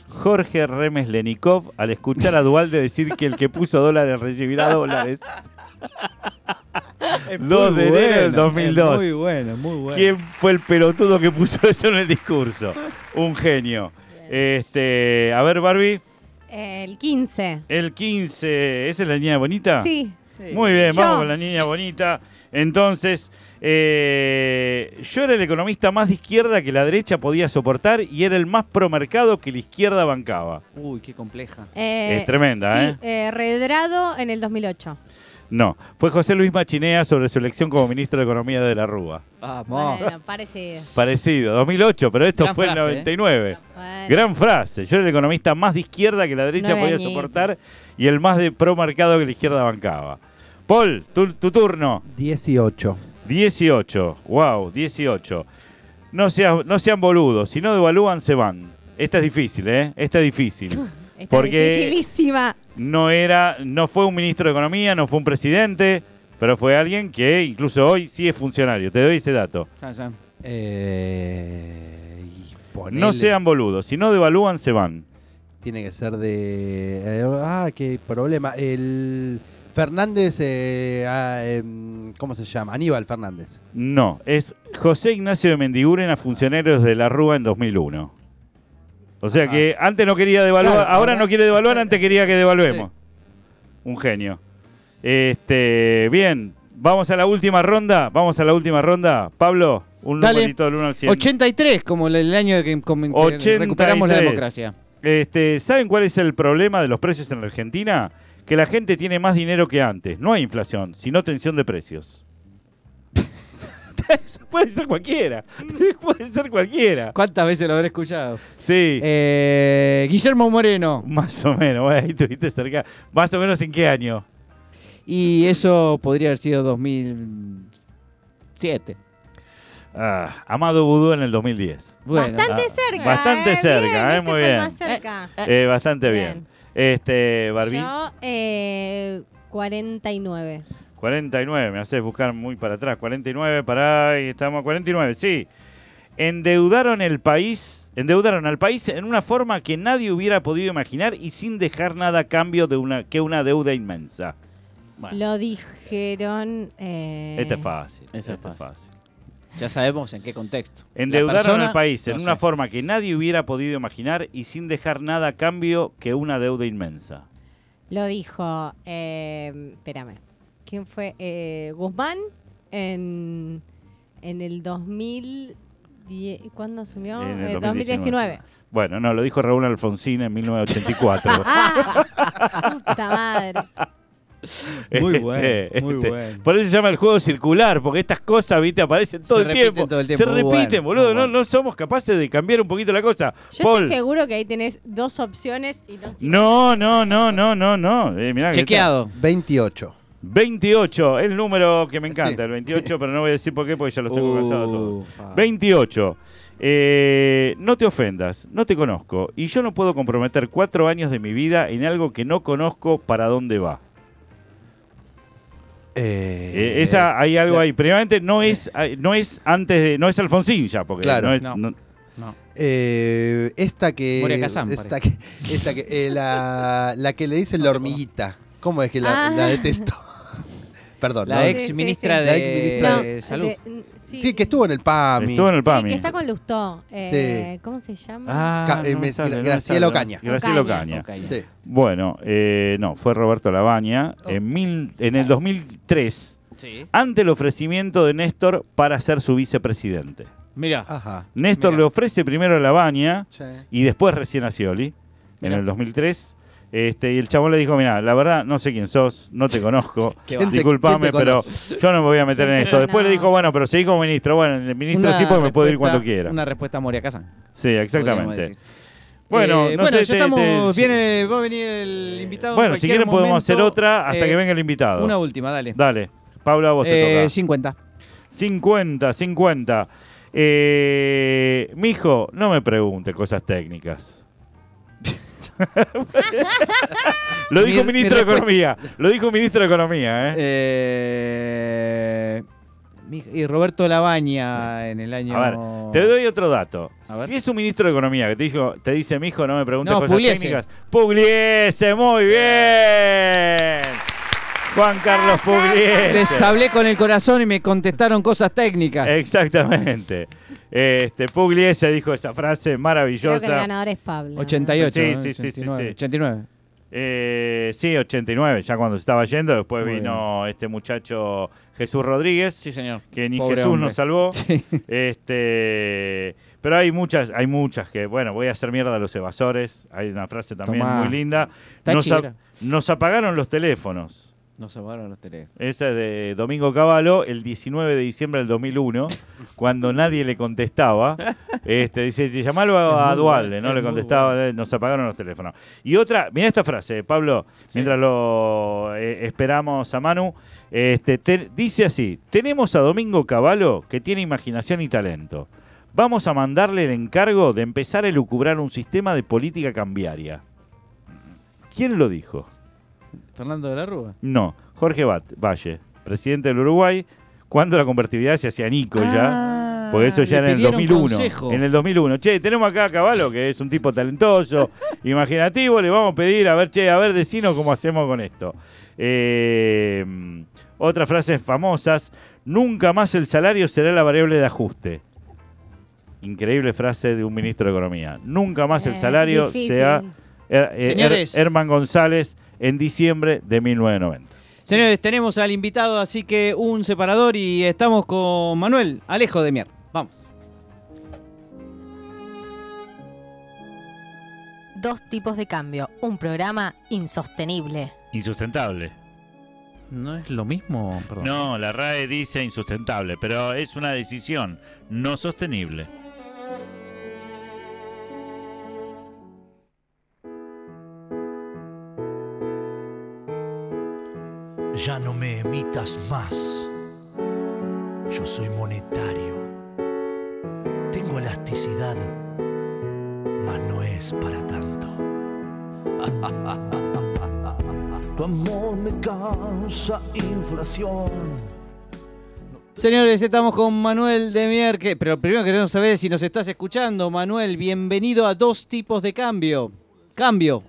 Jorge Remes Lenikov, al escuchar a Dualde decir que el que puso dólares recibirá dólares. 2 de enero del bueno, 2002. es Muy bueno, muy bueno. ¿Quién fue el pelotudo que puso eso en el discurso? Un genio. Este, a ver, Barbie, El 15. el 15, ¿esa es la niña bonita? Sí. Muy bien, Yo. vamos con la niña bonita. Entonces, eh, yo era el economista más de izquierda que la derecha podía soportar y era el más promercado que la izquierda bancaba. Uy, qué compleja. Eh, Es tremenda, sí, ¿eh? eh, Redrado en el 2008. No, fue José Luis Machinea sobre su elección como ministro de Economía de la Rúa. Vamos. Bueno, parecido. Parecido, 2008, pero esto Gran fue frase, ¿eh? 99. Bueno. Gran frase. Yo era el economista más de izquierda que la derecha podía soportar y el más de pro mercado que la izquierda bancaba. Paul, tu, tu turno. 18. 18. Wow, 18. No, sea- no sean boludos. Si no devalúan, se van. Esta es difícil, ¿eh? Esta es difícil. Está porque- dificilísima. No era, no fue un ministro de Economía, no fue un presidente, pero fue alguien que incluso hoy sí es funcionario. Te doy ese dato. Eh, ponele- No sean boludos. Si no devalúan, se van. Tiene que ser de... eh, ah, qué problema. El Fernández... eh, ah, em, ¿Cómo se llama? Aníbal Fernández. No, es José Ignacio de Mendiguren a funcionarios de la Rúa en 2001. O sea Ajá. que antes no quería devaluar, Claro, ahora no quiere devaluar, antes quería que devaluemos. Un genio. Este, bien, vamos a la última ronda, vamos a la última ronda. Pablo, un Dale. numerito del 1 al 100. 83, como el año que, que 83. recuperamos la democracia. Este, ¿Saben cuál es el problema de los precios en la Argentina? Que la gente tiene más dinero que antes. No hay inflación, sino tensión de precios. Puede ser cualquiera. Puede ser cualquiera. ¿Cuántas veces lo habré escuchado? Sí. Eh, Guillermo Moreno. Más o menos. bueno, ahí estuviste cerca. Más o menos en qué año. Y eso podría haber sido 2007. Ah, Amado Vudú en el 2010. Bueno, Bastante ah, cerca. bastante eh, cerca, bien, eh, muy bien. más cerca. Eh, bastante bien. Bien. Este, Barbie. Yo, eh, 49. 49, me haces buscar muy para atrás. 49, para ahí estamos. 49, sí. Endeudaron el país endeudaron al país en una forma que nadie hubiera podido imaginar y sin dejar nada a cambio de una que una deuda inmensa. Bueno, Lo dijeron. eh, este es fácil. Este es fácil. fácil. Ya sabemos en qué contexto. Endeudaron persona, al país en no una sé. forma que nadie hubiera podido imaginar y sin dejar nada a cambio que una deuda inmensa. Lo dijo. eh, espérame. ¿Quién fue? Eh, Guzmán en, en el 2010. ¿Cuándo asumió? En el Eh, 2019. Bueno, no, lo dijo Raúl Alfonsín en 1984. ¡Ah! ¡Puta madre! Muy Este, bueno, muy este, bueno. Por eso se llama el juego circular, porque estas cosas, viste, aparecen todo, el, tiempo. todo el tiempo, Se muy repiten, bueno, boludo. muy no, bueno. no somos capaces de cambiar un poquito la cosa. Yo Paul. estoy seguro que ahí tenés dos opciones y no No, no, no, no, no, no. Eh, mirá que Chequeado. 28. Está. 28, el número que me encanta, Sí, el 28, pero no voy a decir por qué porque ya los tengo cansados a todos. Ufa. 28. Eh, no te ofendas, no te conozco. Y yo no puedo comprometer cuatro años de mi vida en algo que no conozco para dónde va. Eh, Eh, esa hay algo la- ahí. Primeramente no es eh, no es antes de no es Alfonsín ya porque Claro. no es- No. eh, esta que. Moria Kazan, esta que, esta que eh, la, la que le dicen la hormiguita. ¿Cómo es que la, Ah. la detesto? Perdón. La ¿no? ex Sí, sí, ministra sí. La de, ex ministra de de- Salud. de- mm, sí. Sí, que estuvo en el PAMI. estuvo en el Sí, PAMI. que está con Lustó. Eh, ¿Cómo se llama? Ah, Ca- eh, no me- sale, Graciela Ocaña. Graciela Ocaña. Ocaña. Ok. Sí. Bueno, eh, no, fue Roberto Labaña Oh. en, mil, en el 2003 Sí. ante el ofrecimiento de Néstor para ser su vicepresidente. Mira. Ajá. Néstor le ofrece primero a Labaña Sí. y después recién a Scioli en el 2003. Este, y el chabón le dijo, mira, la verdad no sé quién sos, no te conozco, Qué ¿Quién te- disculpame, pero yo no me voy a meter en ¿Quién te esto. Después le dijo, bueno, pero seguí como ministro. Bueno, el ministro Una sí porque me puedo ir cuando quiera. Una respuesta a Moria Kazan. Sí, exactamente. Bueno, Eh, no bueno, sé, ya te- estamos. te- viene, va a venir el invitado. en Bueno, si quieren podemos hacer otra hasta Eh, que venga el invitado. Una última, dale. Dale, Pablo, a vos te Eh, toca. 50. 50, 50. Eh, mijo, no me pregunte cosas técnicas. lo dijo Mi- un ministro mi de Economía. Lo dijo un ministro de Economía, ¿eh? Eh, mi- y Roberto Labaña en el año. A ver, te doy otro dato. Si es un ministro de Economía que te, dijo, te dice, mijo, no me preguntes No, cosas Pugliese. técnicas. Pugliese, muy bien. Juan Carlos Pugliese. Les hablé con el corazón y me contestaron cosas técnicas. Exactamente. Este, Pugliese dijo esa frase Creo que el maravillosa. ganador es Pablo. ¿no? 88. Sí, ¿no? sí, sí, sí, 89, sí. 89. Eh, sí, 89, ya cuando se estaba yendo. Después Muy vino este muchacho Jesús Rodríguez, Sí, señor. que ni Pobre Jesús hombre. nos salvó. Sí. Este, pero hay muchas, hay muchas que, bueno, voy a hacer mierda a los evasores. Hay una frase también Tomá. muy linda. A- nos apagaron los teléfonos. No se van los teléfonos. Esa es de Domingo Cavallo, el 19 de diciembre del 2001, cuando nadie le contestaba. Este, dice, "Si llamalo a, muy Dualde, no le contestaba, eh, nos apagaron los teléfonos. Y otra, mira esta frase, Pablo, mientras lo eh, esperamos a Manu, este, te- dice así, tenemos a Domingo Cavallo que tiene imaginación y talento. Vamos a mandarle el encargo de empezar a elucubrar un sistema de política cambiaria. ¿Quién lo dijo? Fernando de la Rúa. No, Jorge Valle, presidente del Uruguay, cuando la convertibilidad se hacía Nico ya. Porque eso ya Ah, era en el pidieron 2001. consejo. En el 2001. Che, tenemos acá a Caballo, que es un tipo talentoso, imaginativo. Le vamos a pedir, a ver, che, a ver, decinos cómo hacemos con esto. Eh, otras frases famosas. Nunca más el salario será la variable de ajuste. Increíble frase de un ministro de Economía. Nunca más el Eh, salario sea... Er- eh, Señores. Er- Herman González en diciembre de 1990. Señores, tenemos al invitado, así que un separador y estamos con Manuel Alejo de Mier. Vamos. Dos tipos de cambio. Un programa insostenible. Insustentable. No es lo mismo, perdón. No, la RAE dice insustentable, pero es una decisión no sostenible. Ya no me emitas más. Yo soy monetario. Tengo elasticidad, mas no es para tanto. Tu amor me causa inflación. Señores, estamos con Manuel Demier, que, pero primero queremos saber si nos estás escuchando. Manuel, bienvenido a Dos Tipos de Cambio. Cambio.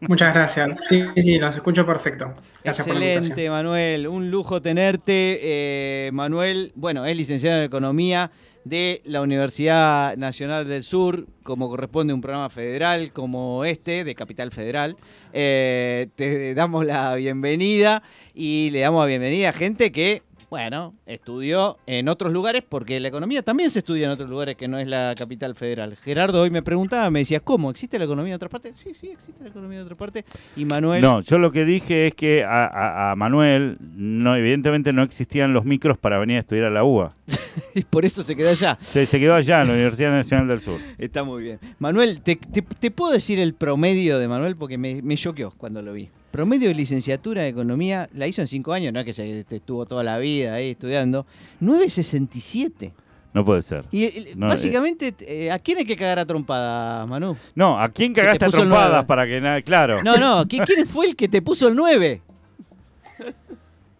Muchas gracias. Sí, sí, los escucho perfecto. Gracias por la Excelente. Manuel. Un lujo tenerte. Eh, Manuel, bueno, es licenciado en Economía de la Universidad Nacional del Sur, como corresponde a un programa federal como este, de Capital Federal. Eh, te damos la bienvenida y le damos la bienvenida a gente que, bueno, estudió en otros lugares, porque la economía también se estudia en otros lugares que no es la Capital Federal. Gerardo hoy me preguntaba, me decía, ¿cómo? ¿Existe la economía en otras partes? Sí, sí, existe la economía en otras partes. Y Manuel... No, yo lo que dije es que a, a- a Manuel, no, evidentemente no existían los micros para venir a estudiar a la UBA. Y por eso se quedó allá. Se, se quedó allá en la Universidad Nacional del Sur. Está muy bien. Manuel, te, te- te puedo decir el promedio de Manuel porque me, me choqueó cuando lo vi. Promedio de licenciatura de economía, la hizo en cinco años, no es que se este, estuvo toda la vida ahí estudiando. 9.67. No puede ser. Y eh, No, básicamente, eh, ¿a quién hay que cagar a trompada, Manu? No, ¿a quién te cagaste a trompadas para que nada? Claro. No, no, ¿qui- ¿quién fue el que te puso el 9?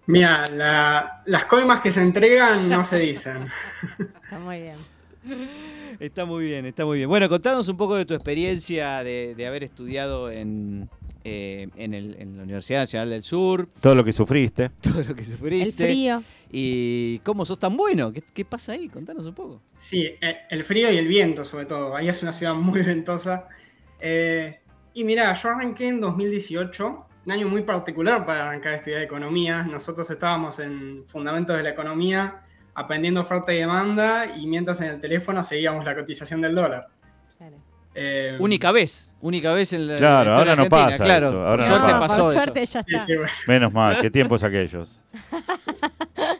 Mira, la- las coimas que se entregan no se dicen. Está muy bien. Está muy bien, está muy bien. Bueno, contanos un poco de tu experiencia de, de haber estudiado en, eh, en, el- en la Universidad Nacional del Sur, Todo lo que sufriste. todo lo que sufriste. El frío. ¿Y cómo sos tan bueno? ¿Qué, qué pasa ahí? Contanos un poco. Sí, eh, el frío y el viento, sobre todo. Ahí es una ciudad muy ventosa. Eh, y mira, yo arranqué en 2018, un año muy particular para arrancar a estudiar economía. Nosotros estábamos en Fundamentos de la Economía, aprendiendo oferta y demanda, y mientras en el teléfono seguíamos la cotización del dólar. Eh, Única vez, única vez en la, Claro, en la ahora no argentina, pasa claro. eso, ahora no suerte pasa. pasó por eso. suerte ya está. sí, bueno. Menos mal, qué tiempos aquellos.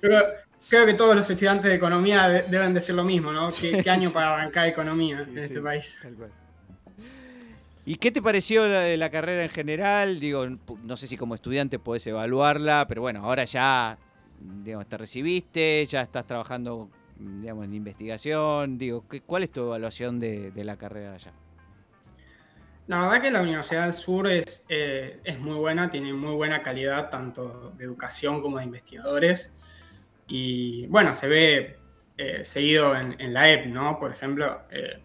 Creo, creo que todos los estudiantes de economía de- deben decir lo mismo, ¿no? ¿Qué, qué año para arrancar economía en este país? Tal cual. ¿Y qué te pareció la, la carrera en general? Digo, no sé si como estudiante podés evaluarla, pero bueno, ahora ya digamos, te recibiste, ya estás trabajando digamos, en investigación. Digo, ¿qué- ¿cuál es tu evaluación de, de la carrera allá? La verdad que la Universidad del Sur es, eh, es muy buena, tiene muy buena calidad tanto de educación como de investigadores. Y bueno, se ve eh, seguido en, en la EP, ¿no? Por ejemplo, eh,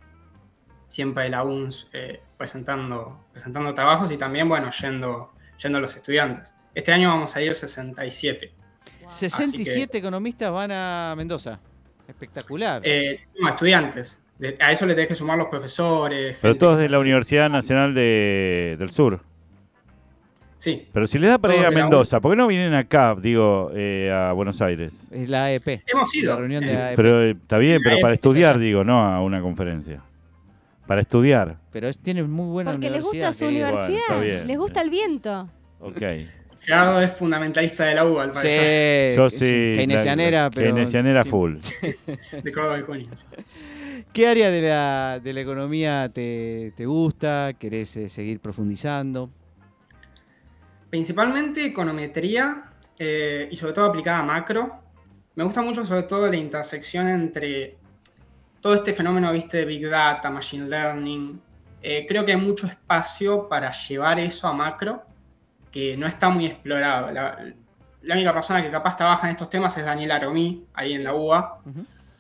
siempre la UNS eh, presentando, presentando trabajos y también, bueno, yendo, yendo a los estudiantes. Este año vamos a ir 67. 67 economistas van a Mendoza. Espectacular. Eh, no, estudiantes. A eso le tenés que sumar los profesores. Pero todos de la Universidad Nacional de- del Sur. Sí, Pero si les da para Todos ir a Mendoza, ¿por qué no vienen acá, digo, eh, a Buenos Aires? es la AEP. hemos ido. La reunión de Eh, la AEP. Pero eh, está bien, pero para EPS estudiar, digo, no a una conferencia. Para estudiar. Pero es- tiene muy buena Porque les universidad. gusta su querido. Bueno, universidad. bien. les gusta el viento. Ok. Gerardo es fundamentalista de la UBA, al Sí, parecer. Yo sí. Keynesianera, la- pero. Keynesianera sí. full. De Córdoba y sí. ¿Qué área de la, de la economía te, te gusta? ¿Querés eh, seguir profundizando? Principalmente econometría eh, y sobre todo aplicada a macro. Me gusta mucho sobre todo la intersección entre todo este fenómeno, viste, de Big Data, Machine Learning. Eh, creo que hay mucho espacio para llevar eso a macro que no está muy explorado. La, la única persona que capaz trabaja en estos temas es Daniel Aromí, ahí en la UBA,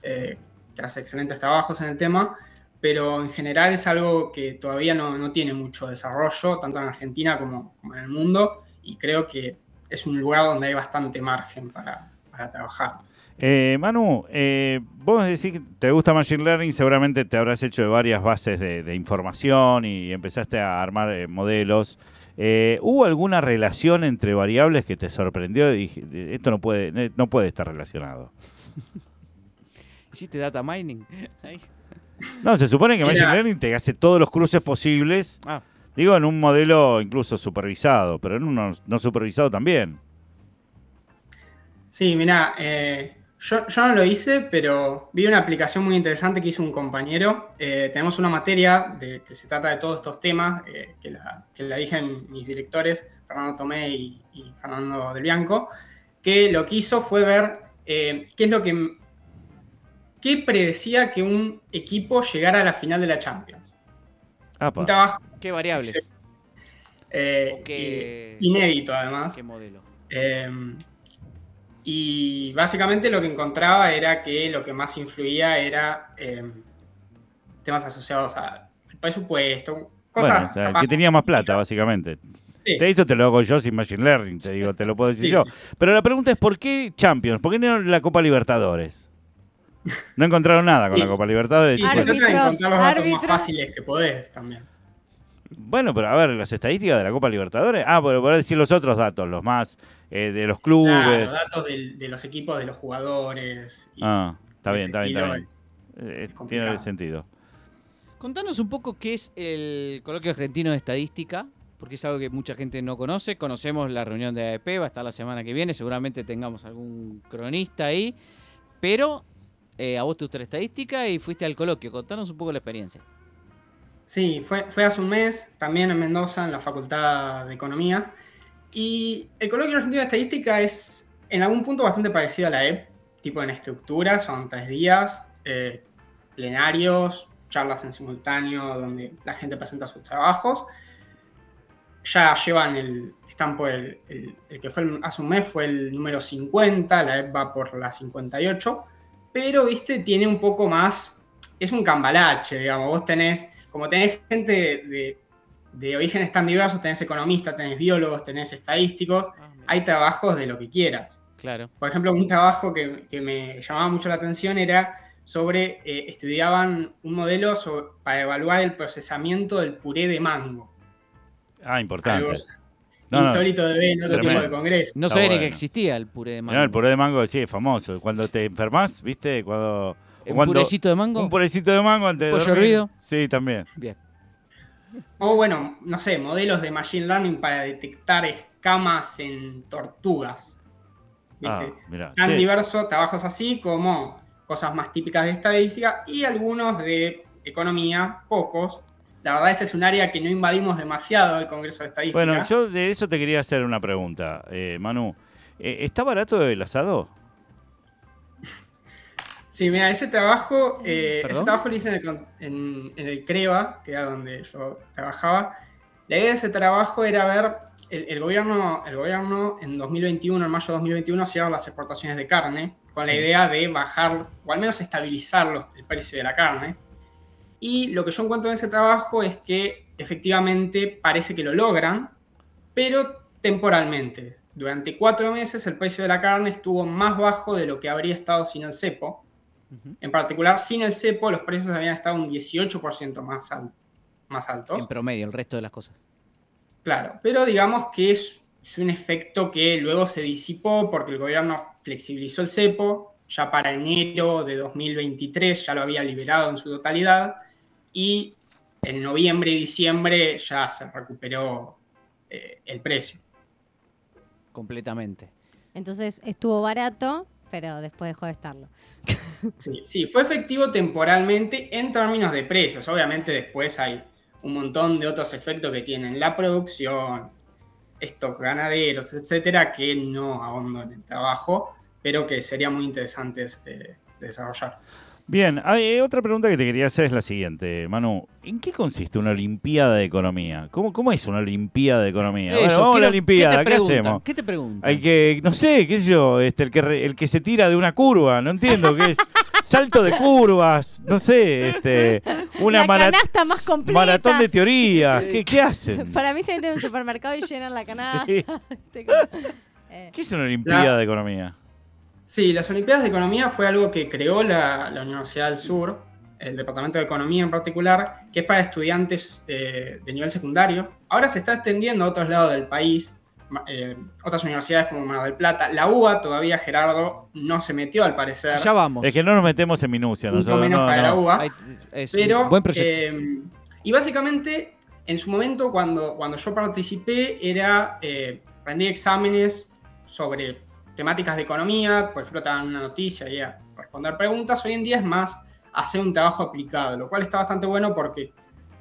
eh, que hace excelentes trabajos en el tema, pero en general es algo que todavía no, no tiene mucho desarrollo, tanto en Argentina como, como en el mundo, y creo que es un lugar donde hay bastante margen para, para trabajar. Eh, Manu, eh, vos decís que te gusta Machine Learning, seguramente te habrás hecho de varias bases de, de información y empezaste a armar eh, modelos. Eh, ¿Hubo alguna relación entre variables que te sorprendió y dije, esto no puede, no puede estar relacionado? ¿Hiciste data mining? Ahí. No, se supone que Machine Mira. Learning te hace todos los cruces posibles, Ah, digo, en un modelo incluso supervisado, pero en uno no supervisado también. Sí, mira, eh, yo, yo no lo hice, pero vi una aplicación muy interesante que hizo un compañero. Eh, tenemos una materia de, que se trata de todos estos temas, eh, que, la, que la dirigen mis directores, Fernando Tomé y, y Fernando Del Bianco, que lo que hizo fue ver eh, qué es lo que... qué predecía que un equipo llegara a la final de la Champions. Apa. Un trabajo ¿Qué variables? Sí. eh, ¿O qué, inédito, además. qué modelo? Eh, Y básicamente lo que encontraba era que lo que más influía era eh, temas asociados al presupuesto, cosas Bueno, o sea, capaz que tenía más plata, básicamente. Sí. De eso te lo hago yo sin Machine Learning, te digo, te lo puedo decir Sí, yo. sí. Pero la pregunta es, ¿por qué Champions? ¿Por qué no la Copa Libertadores? No encontraron nada con la Copa Libertadores. Y se Árbitros, trata de encontrar los datos árbitros. más fáciles que podés también. Bueno, pero a ver, las estadísticas de la Copa Libertadores. Ah, pero por decir los otros datos, los más eh, de los clubes. Claro, datos del- de, los equipos, de los jugadores. y Ah, está bien, está bien, está bien. es- Eh, es tiene sentido. Contanos un poco qué es el Coloquio Argentino de Estadística, porque es algo que mucha gente no conoce. Conocemos la reunión de AEP, va a estar la semana que viene, seguramente tengamos algún cronista ahí, pero eh, a vos te gusta la estadística y fuiste al coloquio. Contanos un poco la experiencia. Sí, fue, hace un mes, también en Mendoza, en la Facultad de Economía. Y el Coloquio Argentino de Estadística es en algún punto bastante parecido a la EP, tipo en estructura, son tres días, eh, plenarios, charlas en simultáneo donde la gente presenta sus trabajos. Ya llevan el, están por el, el- el que fue el- hace un mes fue el número 50, la EP va por la 58, pero, viste, tiene un poco más, es un cambalache, digamos, vos tenés, como tenés gente de, de orígenes tan diversos, tenés economistas, tenés biólogos, tenés estadísticos, hay trabajos de lo que quieras. Claro. Por ejemplo, un trabajo que, que me llamaba mucho la atención era sobre, eh, estudiaban un modelo para evaluar el procesamiento del puré de mango. Ah, importante. Algo No, no, insólito de ver en otro tremendo. tipo de congreso. No Está sabía ni bueno. que existía el puré de mango. Mirá, el puré de mango sí es famoso. Cuando te enfermas, ¿viste? Cuando, ¿Un cuando- purecito de mango? Un purecito de mango antes de ¿Pollo dormir. hervido? Sí, también. Bien. O bueno, no sé, modelos de Machine Learning para detectar escamas en tortugas. ¿Viste? Ah, mirá. Tan Sí. diversos trabajos así como cosas más típicas de estadística y algunos de economía, pocos. La verdad ese es un área que no invadimos demasiado al Congreso de Estadística. Bueno, yo de eso te quería hacer una pregunta, eh, Manu. Eh, ¿Está barato el asado? Sí, mira, ese trabajo, eh, ese trabajo lo hice en el, con- en- en el CREVA, que era donde yo trabajaba. La idea de ese trabajo era ver, el, el gobierno, el gobierno en 2021, en mayo de 2021, cierra las exportaciones de carne, con la idea de bajar, o al menos estabilizar el precio de la carne. Y lo que yo encuentro en ese trabajo es que efectivamente parece que lo logran, pero temporalmente. Durante cuatro meses el precio de la carne estuvo más bajo de lo que habría estado sin el cepo. En particular, sin el cepo, los precios habían estado un 18% más, al- más altos. En promedio, el resto de las cosas. Claro, pero digamos que es, es un efecto que luego se disipó porque el gobierno flexibilizó el cepo, ya para enero de 2023 ya lo había liberado en su totalidad, y en noviembre y diciembre ya se recuperó eh, el precio. Completamente. Entonces estuvo barato, pero después dejó de estarlo. Sí, sí, fue efectivo temporalmente en términos de precios. Obviamente después hay un montón de otros efectos que tienen la producción, estos ganaderos, etcétera, que no ahondo en el trabajo, pero que sería muy interesantes eh, de desarrollar. Bien, hay, eh, otra pregunta que te quería hacer es la siguiente, Manu. ¿En qué consiste una Olimpiada de Economía? ¿Cómo, cómo es una Olimpiada de Economía? bueno, vamos a la Olimpiada, ¿qué, hacemos? ¿Qué te preguntan? Hay que, no sé, qué sé yo, este, el, que re- el que se tira de una curva, no entiendo qué es. Salto de curvas, no sé, este, una la canasta más completa. maratón de teorías. ¿Qué, qué hacen? Para mí se meten en un supermercado y llenan la canasta. Sí. Este, eh, ¿Qué es una Olimpiada La- de Economía? Sí, las Olimpiadas de Economía fue algo que creó la, la Universidad del Sur, el Departamento de Economía en particular, que es para estudiantes eh, de nivel secundario. Ahora se está extendiendo a otros lados del país, eh, otras universidades como Mar del Plata. La UBA todavía, Gerardo, no se metió al parecer. Allá vamos. Es que no nos metemos en minucia. un poco Nosotros, menos no, para la. UBA. Hay- es Pero, un buen proyecto. eh, y básicamente, en su momento, cuando, cuando yo participé, era eh, rendir exámenes sobre temáticas de economía, por ejemplo, te dan una noticia y a responder preguntas. Hoy en día es más hacer un trabajo aplicado, lo cual está bastante bueno porque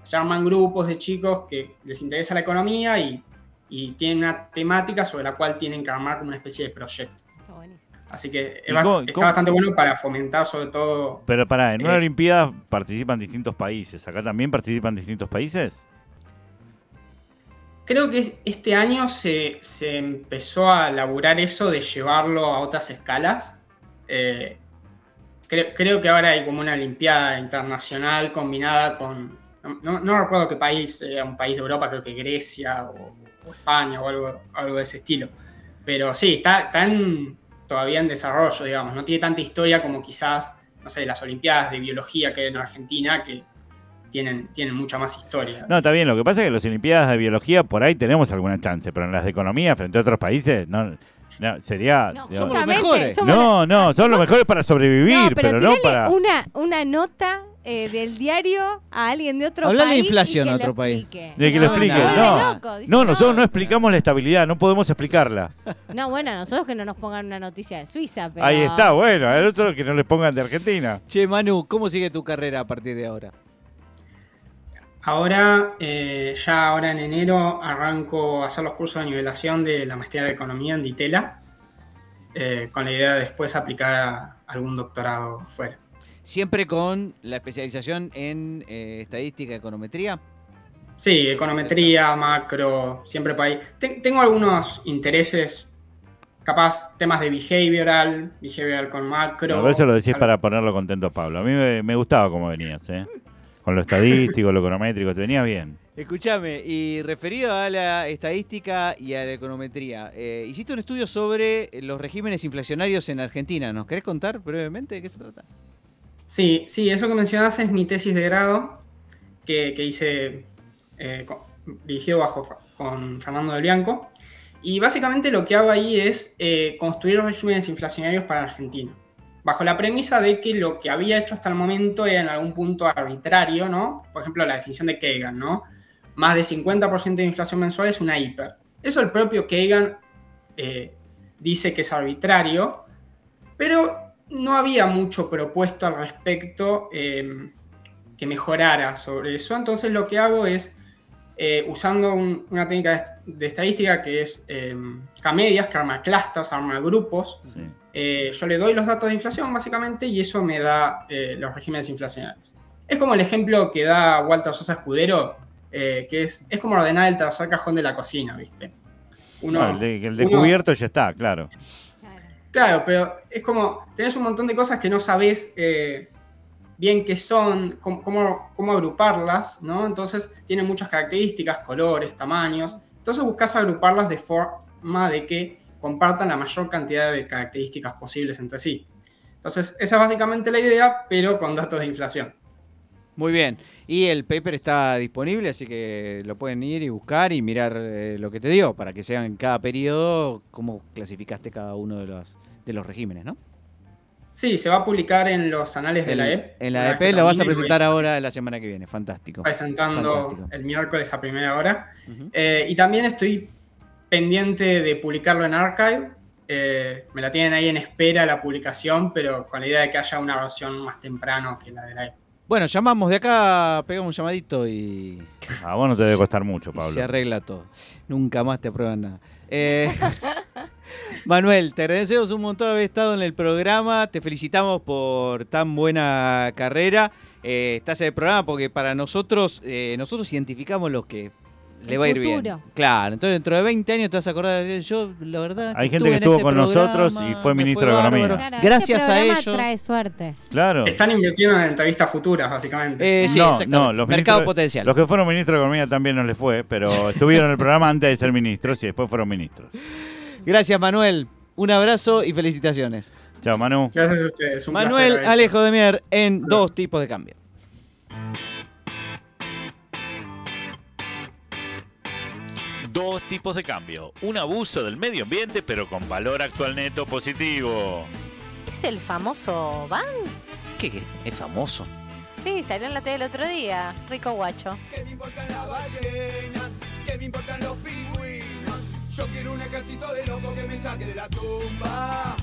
se arman grupos de chicos que les interesa la economía y, y tienen una temática sobre la cual tienen que armar como una especie de proyecto. está buenísimo. Así que ¿Y es ba- cómo- está cómo- bastante bueno para fomentar sobre todo Pero pará, en una Eh, Olimpiada participan distintos países. ¿Acá también participan distintos países? Creo que este año se, se empezó a laburar eso de llevarlo a otras escalas. Eh, creo, que ahora hay como una Olimpiada internacional combinada con. No, no recuerdo qué país, era un país de Europa, creo que Grecia o, o España o algo, algo de ese estilo. Pero sí, está, está en- todavía en desarrollo, digamos. No tiene tanta historia como quizás, no sé, las Olimpiadas de Biología que hay en Argentina, que tienen, tienen mucha más historia. No, está bien. Lo que pasa es que en las Olimpiadas de Biología por ahí tenemos alguna chance, pero en las de Economía frente a otros países no, no, sería... No, digamos- somos los mejores. somos no, no, son los mejores para sobrevivir, pero, no para... una, una nota eh, del diario a alguien de otro Hablale de país. inflación y que a otro país. explique. De que No, lo explique. No, loco, dice, no, nosotros no explicamos la estabilidad, no podemos explicarla. No, bueno, nosotros que no nos pongan una noticia de Suiza, pero... Ahí está, bueno, el otro que no le pongan de Argentina. Che, Manu, ¿cómo sigue tu carrera a partir de ahora? Ahora, eh, ya ahora en enero, arranco a hacer los cursos de nivelación de la maestría de economía en Ditela, eh, con la idea de después aplicar a algún doctorado fuera. Siempre con la especialización en eh, estadística, econometría. Sí, econometría, macro, siempre por ahí. Ten- tengo algunos intereses, capaz temas de behavioral, behavioral con macro. A veces lo decís para ponerlo contento Pablo. A mí me, me gustaba cómo venías, ¿eh? Con lo estadístico, lo econométrico, te venía bien. Escúchame, y referido a la estadística y a la econometría, eh, hiciste un estudio sobre los regímenes inflacionarios en Argentina. ¿Nos querés contar brevemente de qué se trata? Sí, sí, eso que mencionas es mi tesis de grado que, que hice eh, con- dirigido bajo con Fernando del Bianco. Y básicamente lo que hago ahí es eh, construir regímenes inflacionarios para Argentina. Bajo la premisa de que lo que había hecho hasta el momento era en algún punto arbitrario, ¿no? Por ejemplo, la definición de Kagan, ¿no? Más de 50% de inflación mensual es una hiper. Eso el propio Kagan eh, dice que es arbitrario, pero no había mucho propuesto al respecto eh, que mejorara sobre eso. Entonces lo que hago es, eh, usando un- una técnica de, est- de estadística que es eh, K-medias, que arma clusters, arma grupos, Sí. eh, yo le doy los datos de inflación básicamente y eso me da eh, los regímenes inflacionarios. Es como el ejemplo que da Walter Sosa Escudero, que es, es como ordenar el tercer cajón de la cocina, ¿viste? Uno, No, el, de, el de uno- cubierto ya está, claro. Claro, pero es como, tenés un montón de cosas que no sabés eh, bien qué son, cómo, cómo, agruparlas, ¿no? Entonces tienen muchas características, colores, tamaños. Entonces buscas agruparlas de forma de que compartan la mayor cantidad de características posibles entre sí. Entonces, esa es básicamente la idea, pero con datos de inflación. Muy bien. Y el paper está disponible, así que lo pueden ir y buscar y mirar eh, lo que te dio, para que sean en cada periodo cómo clasificaste cada uno de los, de los regímenes, ¿no? Sí, se va a publicar en los anales de En- la EP. En Una la EP lo vas a presentar ahora la semana que viene. Fantástico. presentando Fantástico. el miércoles a primera hora. Eh, y también estoy pendiente de publicarlo en Archive. Eh, me la tienen ahí en espera la publicación, pero con la idea de que haya una versión más temprano que la de la EP. Bueno, llamamos de acá, pegamos un llamadito y, A vos no te debe costar mucho, y se Pablo. arregla todo. Nunca más te aprueban nada. Eh, Manuel, te agradecemos un montón haber estado en el programa. Te felicitamos por tan buena carrera. Eh, estás en el programa porque para nosotros, eh, nosotros identificamos los que le El va a ir bien. Claro, entonces dentro de 20 años te vas a acordar de yo, la verdad. Hay gente que estuvo este con nosotros y fue ministro de Economía. Claro, Gracias este a programa ellos. trae suerte. Claro. Están invirtiendo en entrevistas futuras, básicamente. Eh, sí, no, no, los Mercado potencial. Los que fueron ministros de Economía también no les fue, pero estuvieron en el programa antes de ser ministros y después fueron ministros. Gracias, Manuel. Un abrazo y felicitaciones. Chao, Manu. Gracias a ustedes. un Manuel placer. Alejo de Mier en dos tipos de cambio. Dos tipos de cambio. Un abuso del medio ambiente, pero con valor actual neto positivo. ¿Es el famoso Van? ¿Qué? qué? ¿Es famoso? Sí, salió en la tele el otro día. Rico guacho. ¿Qué me importan las ballenas? ¿Qué me importan los pingüinos? Yo quiero un ejército de locos que me saque de la tumba.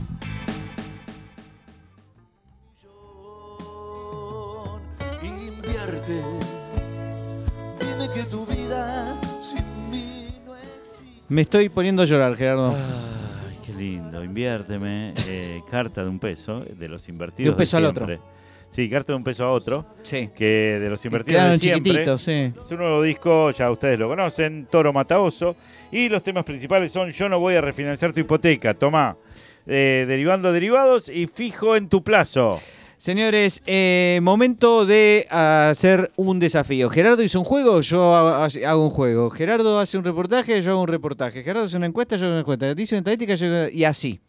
Invierte. Dime que tu vida sin mí no existe. Me estoy poniendo a llorar, Gerardo. Ay, qué lindo. Inviérteme. eh, carta de un peso, de los invertidos. De un peso al siempre. Sí, carta de un peso a otro. Sí. Que de los invertidos Quedaron de siempre. chiquititos, sí. Su nuevo disco, ya ustedes lo conocen, Toro Mataoso. Y los temas principales son Yo no voy a refinanciar tu hipoteca, tomá. Eh, derivando derivados y fijo en tu plazo. Señores, eh, momento de hacer un desafío. Gerardo hizo un juego, yo ha- hago un juego. Gerardo hace un reportaje, yo hago un reportaje. Gerardo hace una encuesta, yo hago una encuesta. Dice una estadística, y así.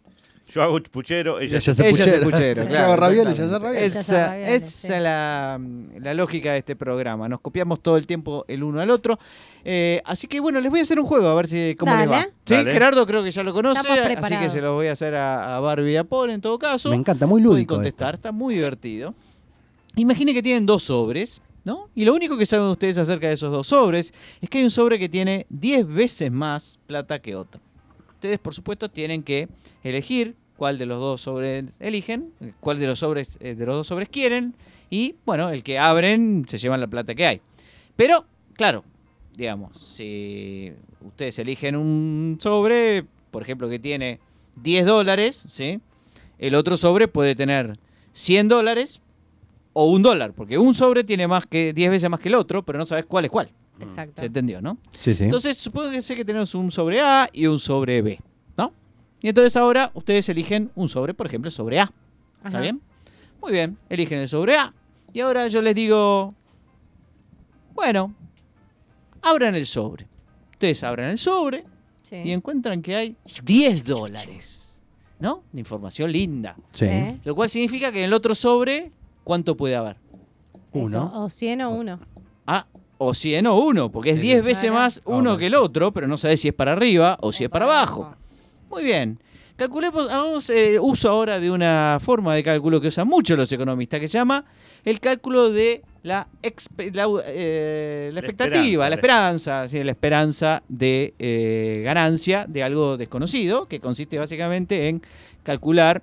Yo hago puchero, ella, Ella el puchero. puchero, Yo hago ravioles, exactamente. ella hace hace Esa, esa sí. la, la lógica de este programa. Nos copiamos todo el tiempo el uno al otro. Eh, así que bueno, les voy a hacer un juego a ver si cómo les va. Sí, Dale. Gerardo creo que ya lo conoce, así que se lo voy a hacer a, a Barbie y a Paul en todo caso. Me encanta, muy Pueden lúdico. contestar, está muy divertido. Imagine que tienen dos sobres, ¿no? Y lo único que saben ustedes acerca de esos dos sobres es que hay un sobre que tiene 10 veces más plata que otro. Ustedes, por supuesto, tienen que elegir cuál de los dos sobres eligen, cuál de los sobres eh, de los dos sobres quieren y, bueno, el que abren se llevan la plata que hay. Pero, claro, digamos, si ustedes eligen un sobre, por ejemplo, que tiene 10 dólares, ¿sí? El otro sobre puede tener 100 dólares o un dólar, porque un sobre tiene más que 10 veces más que el otro, pero no sabes cuál es cuál. Exacto. ¿Se entendió, no? Sí, sí. Entonces, supongo que sé que tenemos un sobre A y un sobre B, ¿no? Y entonces ahora ustedes eligen un sobre, por ejemplo, sobre A. ¿Está bien? Muy bien, eligen el sobre A. Y ahora yo les digo, bueno, abran el sobre. Ustedes abran el sobre Sí. y encuentran que hay 10 dólares, ¿no? Una información linda. Sí. Lo cual significa que en el otro sobre, ¿cuánto puede haber? Uno. Eso, O 100 o uno. Ah, o 100 o 1, porque es 10 veces más uno Ahora. que el otro, pero no sabes si es para arriba o si es para abajo. Muy bien. Calculemos, hagamos eh, uso ahora de una forma de cálculo que usan mucho los economistas, que se llama el cálculo de la, la, eh, la La expectativa, esperanza, la la- esperanza, sí, la esperanza de eh, ganancia de algo desconocido, que consiste básicamente en calcular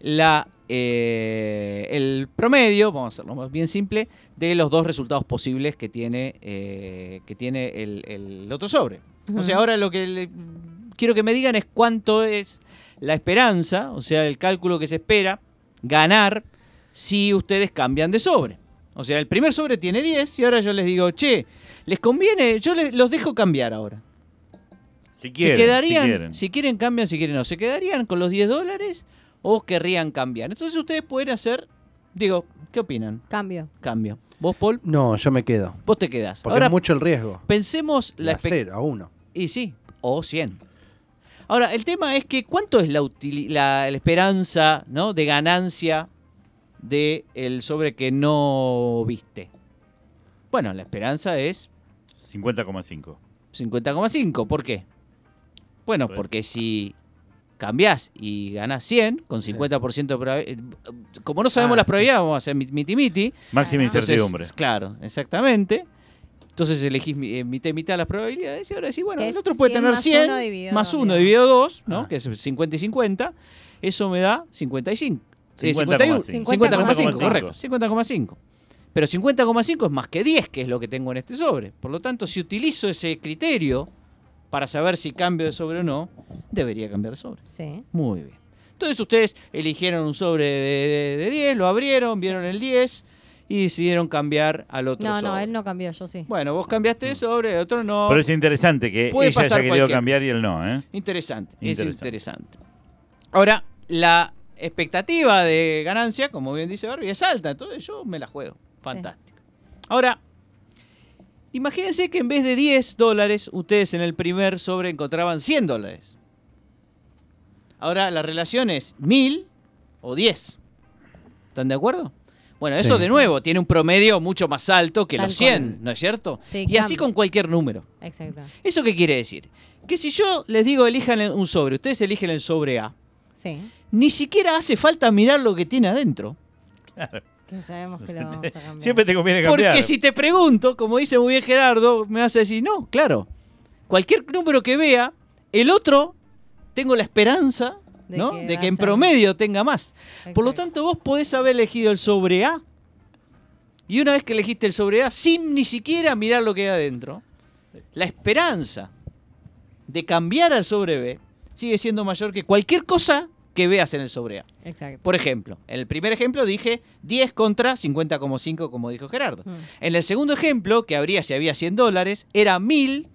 la, eh, el promedio, vamos a hacerlo más bien simple, de los dos resultados posibles que tiene, eh, que tiene el, el otro sobre. O sea, ahora lo que le- quiero que me digan es cuánto es la esperanza, o sea, el cálculo que se espera ganar si ustedes cambian de sobre. O sea, el primer sobre tiene 10 y ahora yo les digo, che, ¿les conviene? Yo les, los dejo cambiar ahora. Si quieren, ¿Se quedarían, si quieren. si quieren cambian, si quieren no, ¿se quedarían con los 10 dólares o querrían cambiar? Entonces ustedes pueden hacer, digo, ¿qué opinan? Cambio. Cambio. ¿Vos, Paul? No, yo me quedo. Vos te quedás. Porque Ahora es mucho el riesgo. pensemos la expectativa. cero a uno. Y sí, o 100. Ahora, el tema es que ¿cuánto es la, la, la esperanza ¿no? de ganancia del el sobre que no viste? Bueno, la esperanza es 50,5. 50,5. ¿Por qué? Bueno, Pues- porque si cambiás y ganás 100 con 50% de probabilidad... Como no sabemos Ah, las probabilidades, vamos a hacer mit- miti-miti. Máxima Entonces, incertidumbre. Claro, exactamente. Entonces elegís eh, mitad y mitad las probabilidades y ahora decís, bueno, el otro puede 100 tener más 100 uno dividido más dos, 1 digamos. dividido 2, ¿no? Ah. Que es 50 y 50. Eso me da 55. Eh, 50,5. 50,5, 50,5. correcto. 50,5. Pero 50,5 es más que 10, que es lo que tengo en este sobre. Por lo tanto, si utilizo ese criterio para saber si cambio de sobre o no, debería cambiar de sobre. Sí. Muy bien. Entonces ustedes eligieron un sobre de, de- de 10, lo abrieron, vieron el 10 y decidieron cambiar al otro No, sobre. no, él no cambió, yo sí. Bueno, vos cambiaste de sobre, el otro no. Pero es interesante que Puede ella haya querido cambiar y él no, ¿eh? Interesante, es Interesante. interesante. Ahora, la expectativa de ganancia, como bien dice Barbie, es alta, entonces yo me la juego. Fantástico. Ahora, imagínense que en vez de 10 dólares, ustedes en el primer sobre encontraban 100 dólares. Ahora, la relación es 1000 o 10. ¿Están de acuerdo? Bueno, eso de nuevo tiene un promedio mucho más alto que Tal los 100, cual. ¿no es cierto? Sí, y así con cualquier número. Exacto. ¿Eso qué quiere decir? Que si yo les digo elijan un sobre, ustedes eligen el sobre A, Sí. ni siquiera hace falta mirar lo que tiene adentro. Que sabemos que lo vamos a cambiar. Siempre te conviene cambiar. Porque si te pregunto, como dice muy bien Gerardo, me vas a decir, no, claro, cualquier número que vea, el otro, tengo la esperanza De ¿no? que de que en promedio tenga más. Por lo tanto, vos podés haber elegido el sobre A. Y una vez que elegiste el sobre A, sin ni siquiera mirar lo que hay adentro, la esperanza de cambiar al sobre B sigue siendo mayor que cualquier cosa que veas en el sobre A. Exacto. Por ejemplo, en el primer ejemplo dije 10 contra 50,5 como dijo Gerardo. Mm. En el segundo ejemplo, que habría si había 100 dólares, era 1000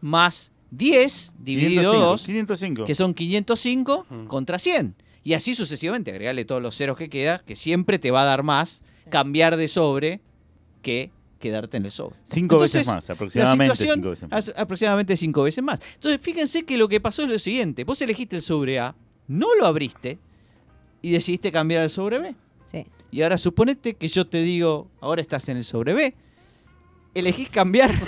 más 10 dividido 505, 2, 505. que son 505 Mm. contra 100. Y así sucesivamente, agregarle todos los ceros que queda, que siempre te va a dar más Sí. cambiar de sobre que quedarte en el sobre. Cinco veces más, aproximadamente cinco veces más. aproximadamente cinco veces más. Entonces, fíjense que lo que pasó es lo siguiente. Vos elegiste el sobre A, no lo abriste y decidiste cambiar al sobre B. Sí. Y ahora suponete que yo te digo, ahora estás en el sobre B. Elegís cambiar.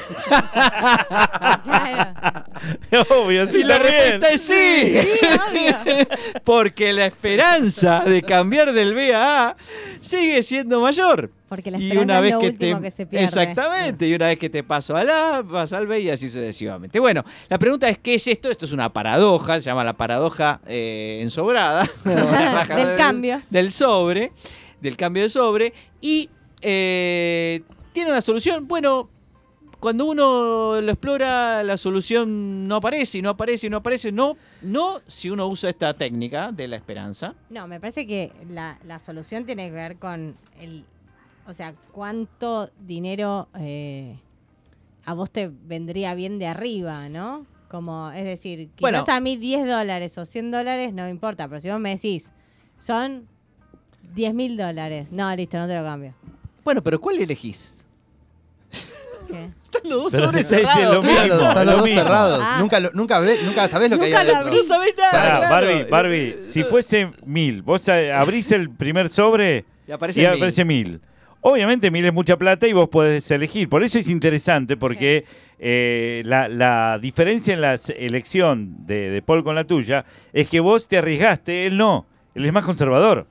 Claro. Obvio, sí, y la también. respuesta es sí. Sí, obvio. Porque la esperanza de cambiar del B a A sigue siendo mayor. Porque la y esperanza una vez es lo que último te que se pierde. exactamente y una vez que te paso al A vas al B y así sucesivamente bueno la pregunta es qué es esto esto es una paradoja se llama la paradoja eh, ensobrada Del cambio. del sobre del cambio de sobre y eh, tiene una solución bueno cuando uno lo explora la solución no aparece y no aparece y no aparece no no si uno usa esta técnica de la esperanza No, me parece que la, la solución tiene que ver con el. O sea, cuánto dinero eh, a vos te vendría bien de arriba, ¿no? Como, es decir, quizás Bueno. a mí 10 dólares o 100 dólares no me importa, pero si vos me decís, son 10 mil dólares. No, listo, no te lo cambio. bueno pero ¿cuál elegís? ¿Qué? Están los dos Pero sobres lo cerrados. mismo. Están lo los dos mismo. cerrados. Ah. Nunca, lo- nunca, ve- nunca sabés lo que hay Nunca adentro. abrí. No sabés nada. Pará, claro. Barbie, Barbie, si fuese mil, vos a- abrís el primer sobre Y aparece y mil. aparece mil. Obviamente mil es mucha plata y vos podés elegir. Por eso es interesante porque eh, la, la diferencia en la elección de, de Paul con la tuya es que vos te arriesgaste, él no. Él es más conservador.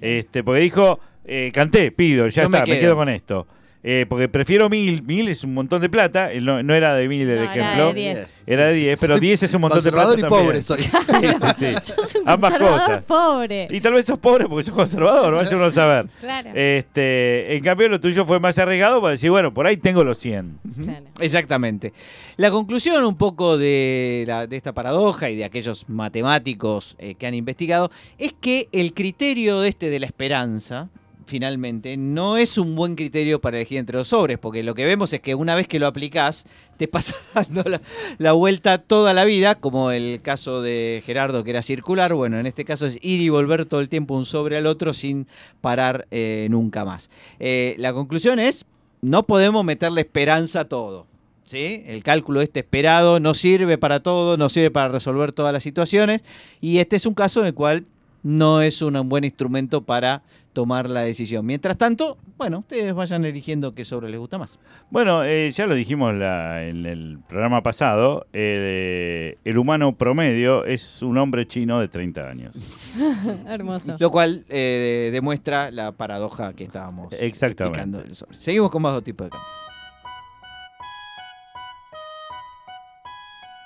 Este, porque dijo, eh, canté, pido, ya Yo me está, me quedo. quedo con esto. Eh, porque prefiero mil, mil es un montón de plata, él no, no era de mil el No, era ejemplo. de 10. Era de 10, pero 10 es un montón de plata Conservador y también. pobre soy. Sí, sí, sí. Sos un Ambas conservador cosas. pobre. Y tal vez sos pobre porque sos conservador, vaya uno a saber. Claro. Este, en cambio, lo tuyo fue más arriesgado para decir, bueno, por ahí tengo los 100. Claro. Exactamente. La conclusión un poco de, la- de esta paradoja y de aquellos matemáticos eh, que han investigado es que el criterio de este de la esperanza, finalmente, no es un buen criterio para elegir entre los sobres, porque lo que vemos es que una vez que lo aplicás, te pasa dando la, la vuelta toda la vida, como el caso de Gerardo que era circular, bueno, en este caso es ir y volver todo el tiempo un sobre al otro sin parar eh, nunca más. Eh, la conclusión es, no podemos meterle esperanza a todo. ¿sí? El cálculo este esperado no sirve para todo, no sirve para resolver todas las situaciones y este es un caso en el cual no es un buen instrumento para tomar la decisión. Mientras tanto, bueno, ustedes vayan eligiendo qué sobre les gusta más. Bueno, eh, ya lo dijimos la- en el programa pasado, eh, el humano promedio es un hombre chino de 30 años. Hermoso. Lo cual eh, demuestra la paradoja que estábamos Exactamente. explicando del sobre. Seguimos con más dos tipos de cambio.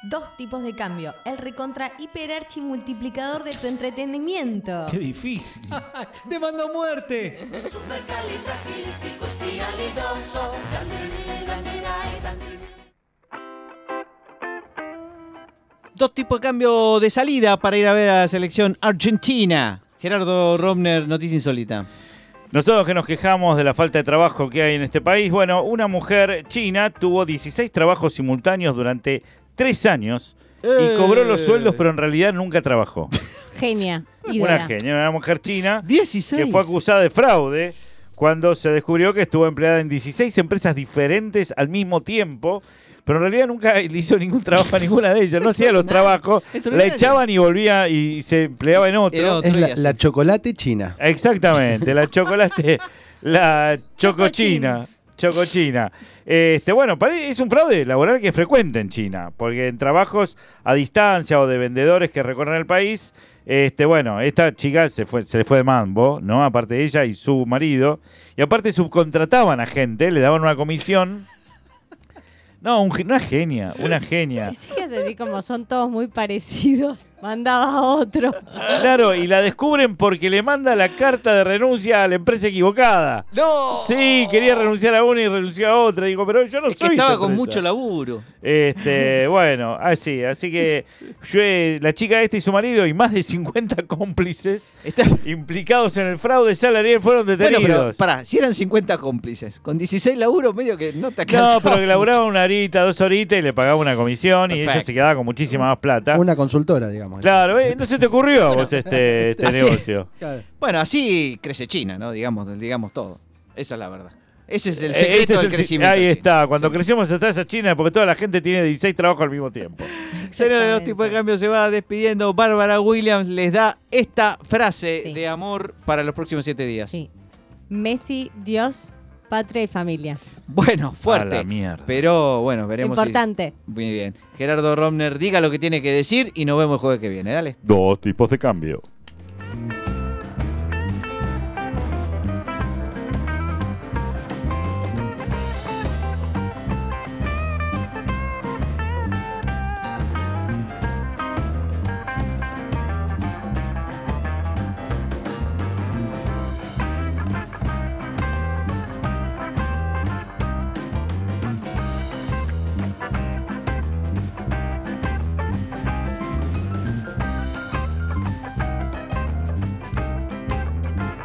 Dos tipos de cambio. El recontra hiperarchi multiplicador de tu entretenimiento. ¡Qué difícil! ¡Te mando muerte! Dos tipos de cambio de salida para ir a ver a la selección argentina. Gerardo Romner, noticia insólita. Nosotros que nos quejamos de la falta de trabajo que hay en este país, bueno, una mujer china tuvo 16 trabajos simultáneos durante tres años y cobró los sueldos, pero en realidad nunca trabajó. Genia. Una genia, una mujer china 16. que fue acusada de fraude cuando se descubrió que estuvo empleada en 16 empresas diferentes al mismo tiempo, pero en realidad nunca le hizo ningún trabajo a ninguna de ellas, no hacía los trabajos, la echaban y volvía y se empleaba en otro. Era otro. Es la chocolate china. Exactamente, la chocolate, la chocochina. Chocochina. Este, bueno, es un fraude laboral que es frecuente en China, porque en trabajos a distancia o de vendedores que recorren el país, este, bueno, esta chica se fue, se le fue de mambo, ¿no? Aparte de ella y su marido, y aparte subcontrataban a gente, le daban una comisión. No, un una genia, una genia. Que sigas así como son todos muy parecidos. Mandaba a otro. Claro, y la descubren porque le manda la carta de renuncia a la empresa equivocada. ¡No! Sí, quería renunciar a una y renunció a otra. Digo, pero yo no Es que soy. estaba esta con mucho laburo. Este, bueno, así, así que yo, eh, la chica esta y su marido y más de 50 cómplices implicados en el fraude salarial fueron Bueno, detenidos. pero pará, si eran 50 cómplices, con 16 laburos medio que no te no, pero que laburaba una horita, dos horitas y le pagaba una comisión y ella se quedaba con muchísima más plata. Una consultora, digamos. Claro, eh, no se te ocurrió a vos este, este Así- negocio. Bueno, así crece China, ¿no? Digamos, digamos todo. Esa es la verdad. Ese es el Eh, secreto ese es del el- crecimiento. Ahí está, cuando crecemos hasta esa China, porque toda la gente tiene 16 trabajos al mismo tiempo. Señor de dos tipos de cambio se va despidiendo. Bárbara Williams les da esta frase de amor para los próximos siete días. Sí. Messi, Dios, patria y familia. Bueno, fuerte. A la mierda. Pero bueno, veremos. si- Importante. Muy bien. Gerardo Romner, diga lo que tiene que decir y nos vemos el jueves que viene. Dale. Dos tipos de cambio.